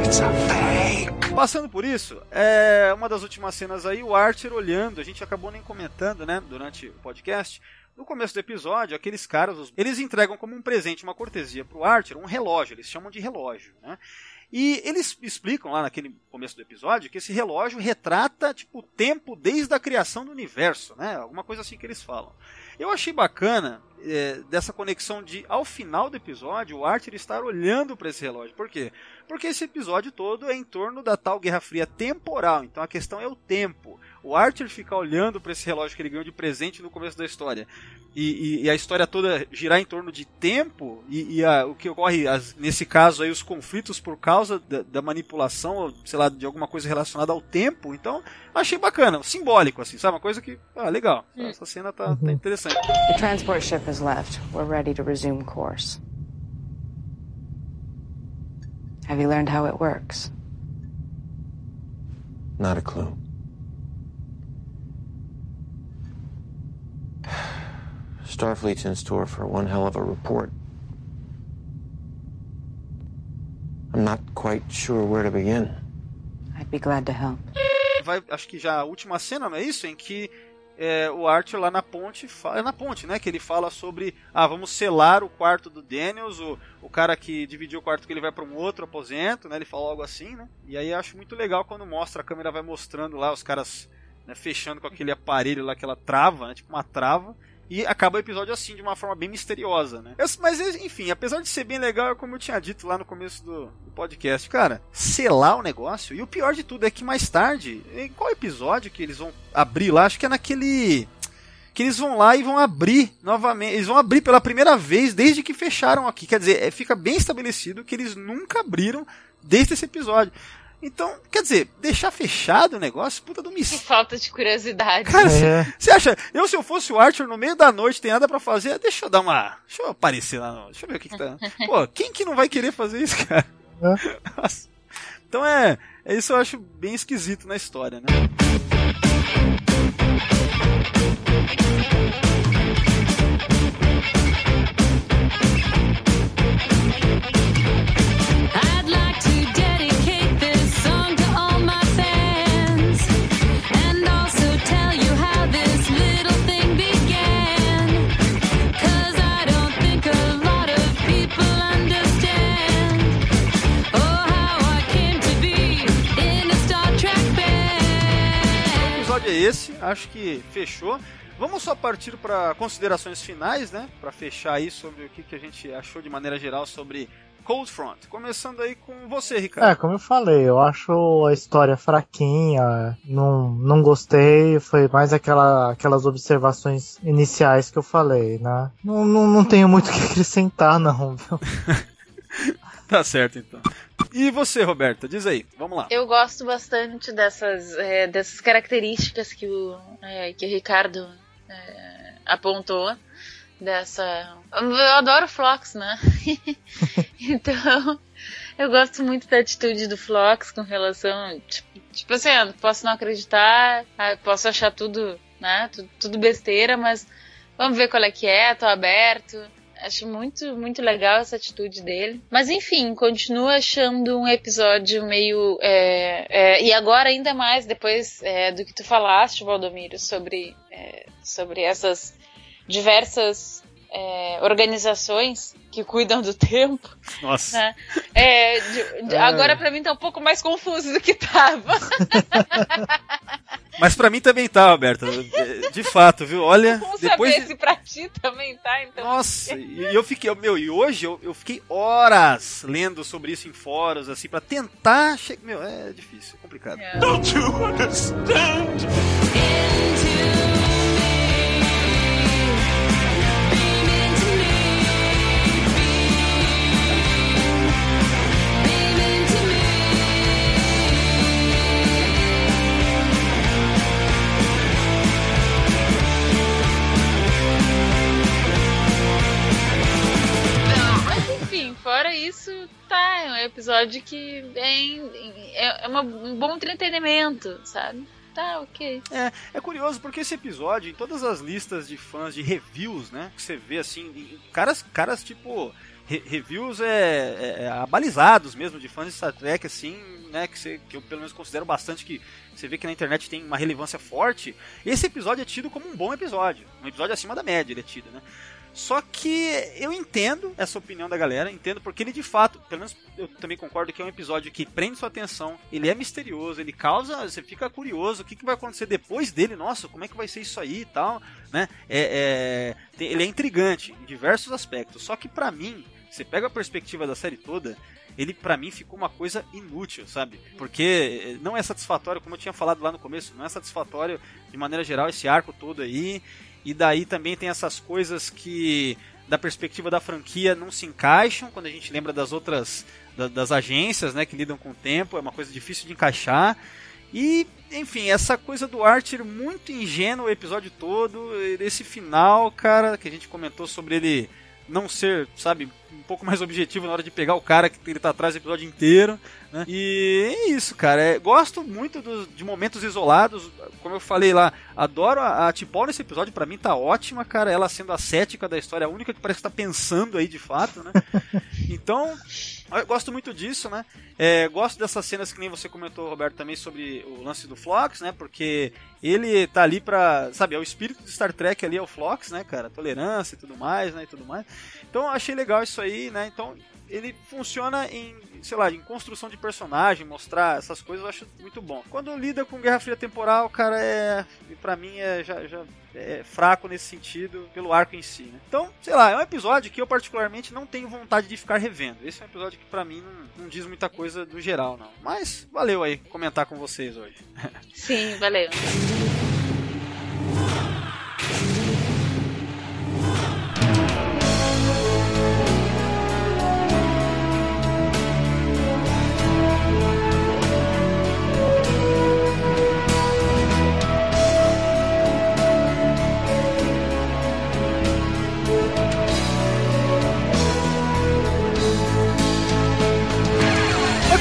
E: Passando por isso, é uma das últimas cenas aí, o Archer olhando, a gente acabou nem comentando, né, durante o podcast. No começo do episódio, aqueles caras, os- eles entregam como um presente, uma cortesia pro Archer, um relógio, eles chamam de relógio, né? E eles explicam lá naquele começo do episódio que esse relógio retrata tipo o tempo desde a criação do universo, né? Alguma coisa assim que eles falam. Eu achei bacana é, dessa conexão de ao final do episódio o Archer estar olhando para esse relógio. Por quê? Porque esse episódio todo é em torno da tal Guerra Fria temporal. Então a questão é o tempo. O Archer ficar olhando para esse relógio que ele ganhou de presente no começo da história e, e- e a história toda girar em torno de tempo e, e a- o que ocorre as- nesse caso aí os conflitos por causa da, da manipulação ou, sei lá de alguma coisa relacionada ao tempo então achei bacana simbólico assim sabe uma coisa que ah legal essa cena tá, tá interessante
L: The transport ship has left. We're ready to resume course. Have you learned how it works?
D: Not a clue.
K: Starfleet's in store for one hell of a report. I'm not quite sure where to begin.
L: I'd be glad to help.
E: vai acho que já a última cena não é isso em que é, o Archer lá na ponte é na ponte né que ele fala sobre ah vamos selar o quarto do Daniels o, o cara que dividiu o quarto que ele vai para um outro aposento né ele fala algo assim né. E aí acho muito legal quando mostra a câmera vai mostrando lá os caras né, fechando com aquele aparelho lá aquela trava né, tipo uma trava e acaba o episódio assim, de uma forma bem misteriosa, né? Mas, enfim, apesar de ser bem legal, como eu tinha dito lá no começo do, do podcast, cara, selar o negócio. E o pior de tudo é que mais tarde, em qual episódio que eles vão abrir lá? Acho que é naquele. Que eles vão lá e vão abrir novamente. Eles vão abrir pela primeira vez desde que fecharam aqui. Quer dizer, é, fica bem estabelecido que eles nunca abriram desde esse episódio. Então, quer dizer, deixar fechado o negócio, puta do
G: Que
E: mistério.
G: falta de curiosidade.
E: Cara,
F: É.
E: você acha? Eu, se eu fosse o Archer no meio da noite, tem nada pra fazer, deixa eu dar uma. Deixa eu aparecer lá. No, deixa eu ver o que, que tá. Pô, quem que não vai querer fazer isso, cara? Nossa. Então é, é. Isso eu acho bem esquisito na história, né?
M: I'd
E: episódio é esse. Acho que fechou. Vamos só partir para considerações finais, né? Para fechar aí sobre o que, que a gente achou de maneira geral sobre Cold Front. Começando aí com você, Ricardo.
F: É, como eu falei, eu acho a história fraquinha, não, não gostei, foi mais aquela, aquelas observações iniciais que eu falei, né? Não, não, não tenho muito o que acrescentar, não, viu?
E: Tá certo, então. E você, Roberta? Diz aí, vamos lá.
G: Eu gosto bastante dessas, é, dessas características que o, é, que o Ricardo é, apontou. Dessa. Eu adoro Flox, né? então, eu gosto muito da atitude do Flox com relação. Tipo, tipo assim, posso não acreditar, ah, posso achar tudo, né? Tudo, tudo besteira, mas vamos ver qual é que é, tô aberto. Acho muito, muito legal essa atitude dele. Mas enfim, continuo achando um episódio meio. É, é, e agora ainda mais, depois é, do que tu falaste, Valdomiro, sobre, é, sobre essas diversas é, organizações que cuidam do tempo.
E: Nossa.
G: Né? É, de- de- agora pra mim tá um pouco mais confuso do que tava.
E: Mas pra mim também tá, Roberta. É, De fato, viu? Olha,
G: Vamos
E: depois.
G: saber se pra ti também tá, então.
E: Nossa, e eu fiquei, meu, e hoje eu, eu fiquei horas lendo sobre isso em fóruns, assim, pra tentar. Che... Meu, é difícil, é complicado.
I: Don't you understand?
G: Fora isso, tá. É um episódio que vem. É, é uma- um bom entretenimento, sabe? Tá, ok.
E: É, é curioso porque esse episódio, em todas as listas de fãs de reviews, né? Que você vê assim, caras, caras tipo. re- reviews é, é, é, abalizados mesmo de fãs de Star Trek, assim, né? Que, você, que eu pelo menos considero bastante que você vê que na internet tem uma relevância forte. Esse episódio é tido como um bom episódio. Um episódio acima da média, ele é tido, né? Só que eu entendo essa opinião da galera, entendo porque ele de fato, pelo menos eu também concordo que é um episódio que prende sua atenção, ele é misterioso, ele causa, você fica curioso, o que, que vai acontecer depois dele, nossa, como é que vai ser isso aí e tal, né? É, é, ele é intrigante em diversos aspectos, só que pra mim, você pega a perspectiva da série toda, ele pra mim ficou uma coisa inútil, sabe? Porque não é satisfatório, como eu tinha falado lá no começo, não é satisfatório de maneira geral esse arco todo aí. E daí também tem essas coisas que da perspectiva da franquia não se encaixam quando a gente lembra das outras da- das agências, né, que lidam com o tempo, é uma coisa difícil de encaixar. E, enfim, essa coisa do Archer muito ingênuo o episódio todo, esse final, cara, que a gente comentou sobre ele não ser, sabe, um pouco mais objetivo na hora de pegar o cara que ele tá atrás do episódio inteiro, né? E é isso, cara. É, gosto muito dos- de momentos isolados, como eu falei lá, adoro a, a nesse episódio, pra mim tá ótima, cara. Ela sendo a cética da história, a única que parece que tá pensando aí de fato, né? Então, eu gosto muito disso, né? É, gosto dessas cenas que nem você comentou, Roberto, também sobre o lance do Flox, né? Porque ele tá ali pra. Sabe, é o espírito de Star Trek ali, é o Flox, né, cara? Tolerância e tudo mais, né? E tudo mais. Então achei legal isso aí, né? Então ele funciona em, sei lá, em construção de personagem, mostrar essas coisas, eu acho muito bom. Quando lida com Guerra Fria Temporal, cara, é. Pra mim é já, já é fraco nesse sentido, pelo arco em si, né? Então, sei lá, é um episódio que eu particularmente não tenho vontade de ficar revendo. Esse é um episódio que pra mim não, não diz muita coisa do geral, não. Mas valeu aí comentar com vocês hoje.
G: Sim, valeu.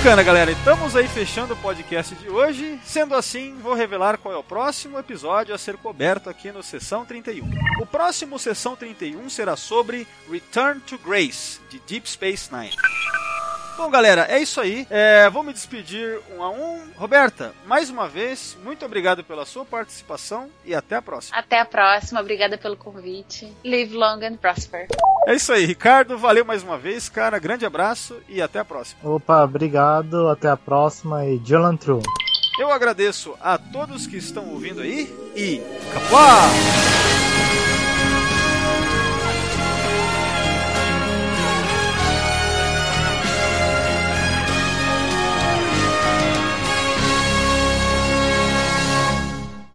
E: Bacana, galera. Estamos aí fechando o podcast de hoje. Sendo assim, vou revelar qual é o próximo episódio a ser coberto aqui no Sessão 31. O próximo Sessão 31 será sobre Return to Grace, de Deep Space Nine. Bom, galera, é isso aí. É, vou me despedir um a um. Roberta, mais uma vez, muito obrigado pela sua participação e até a próxima.
G: Até a próxima, obrigada pelo convite. Live long and prosper.
E: É isso aí, Ricardo. Valeu mais uma vez, cara. Grande abraço e até a próxima.
F: Opa, obrigado, até a próxima e Jolan True.
E: Eu agradeço a todos que estão ouvindo aí e Capuá!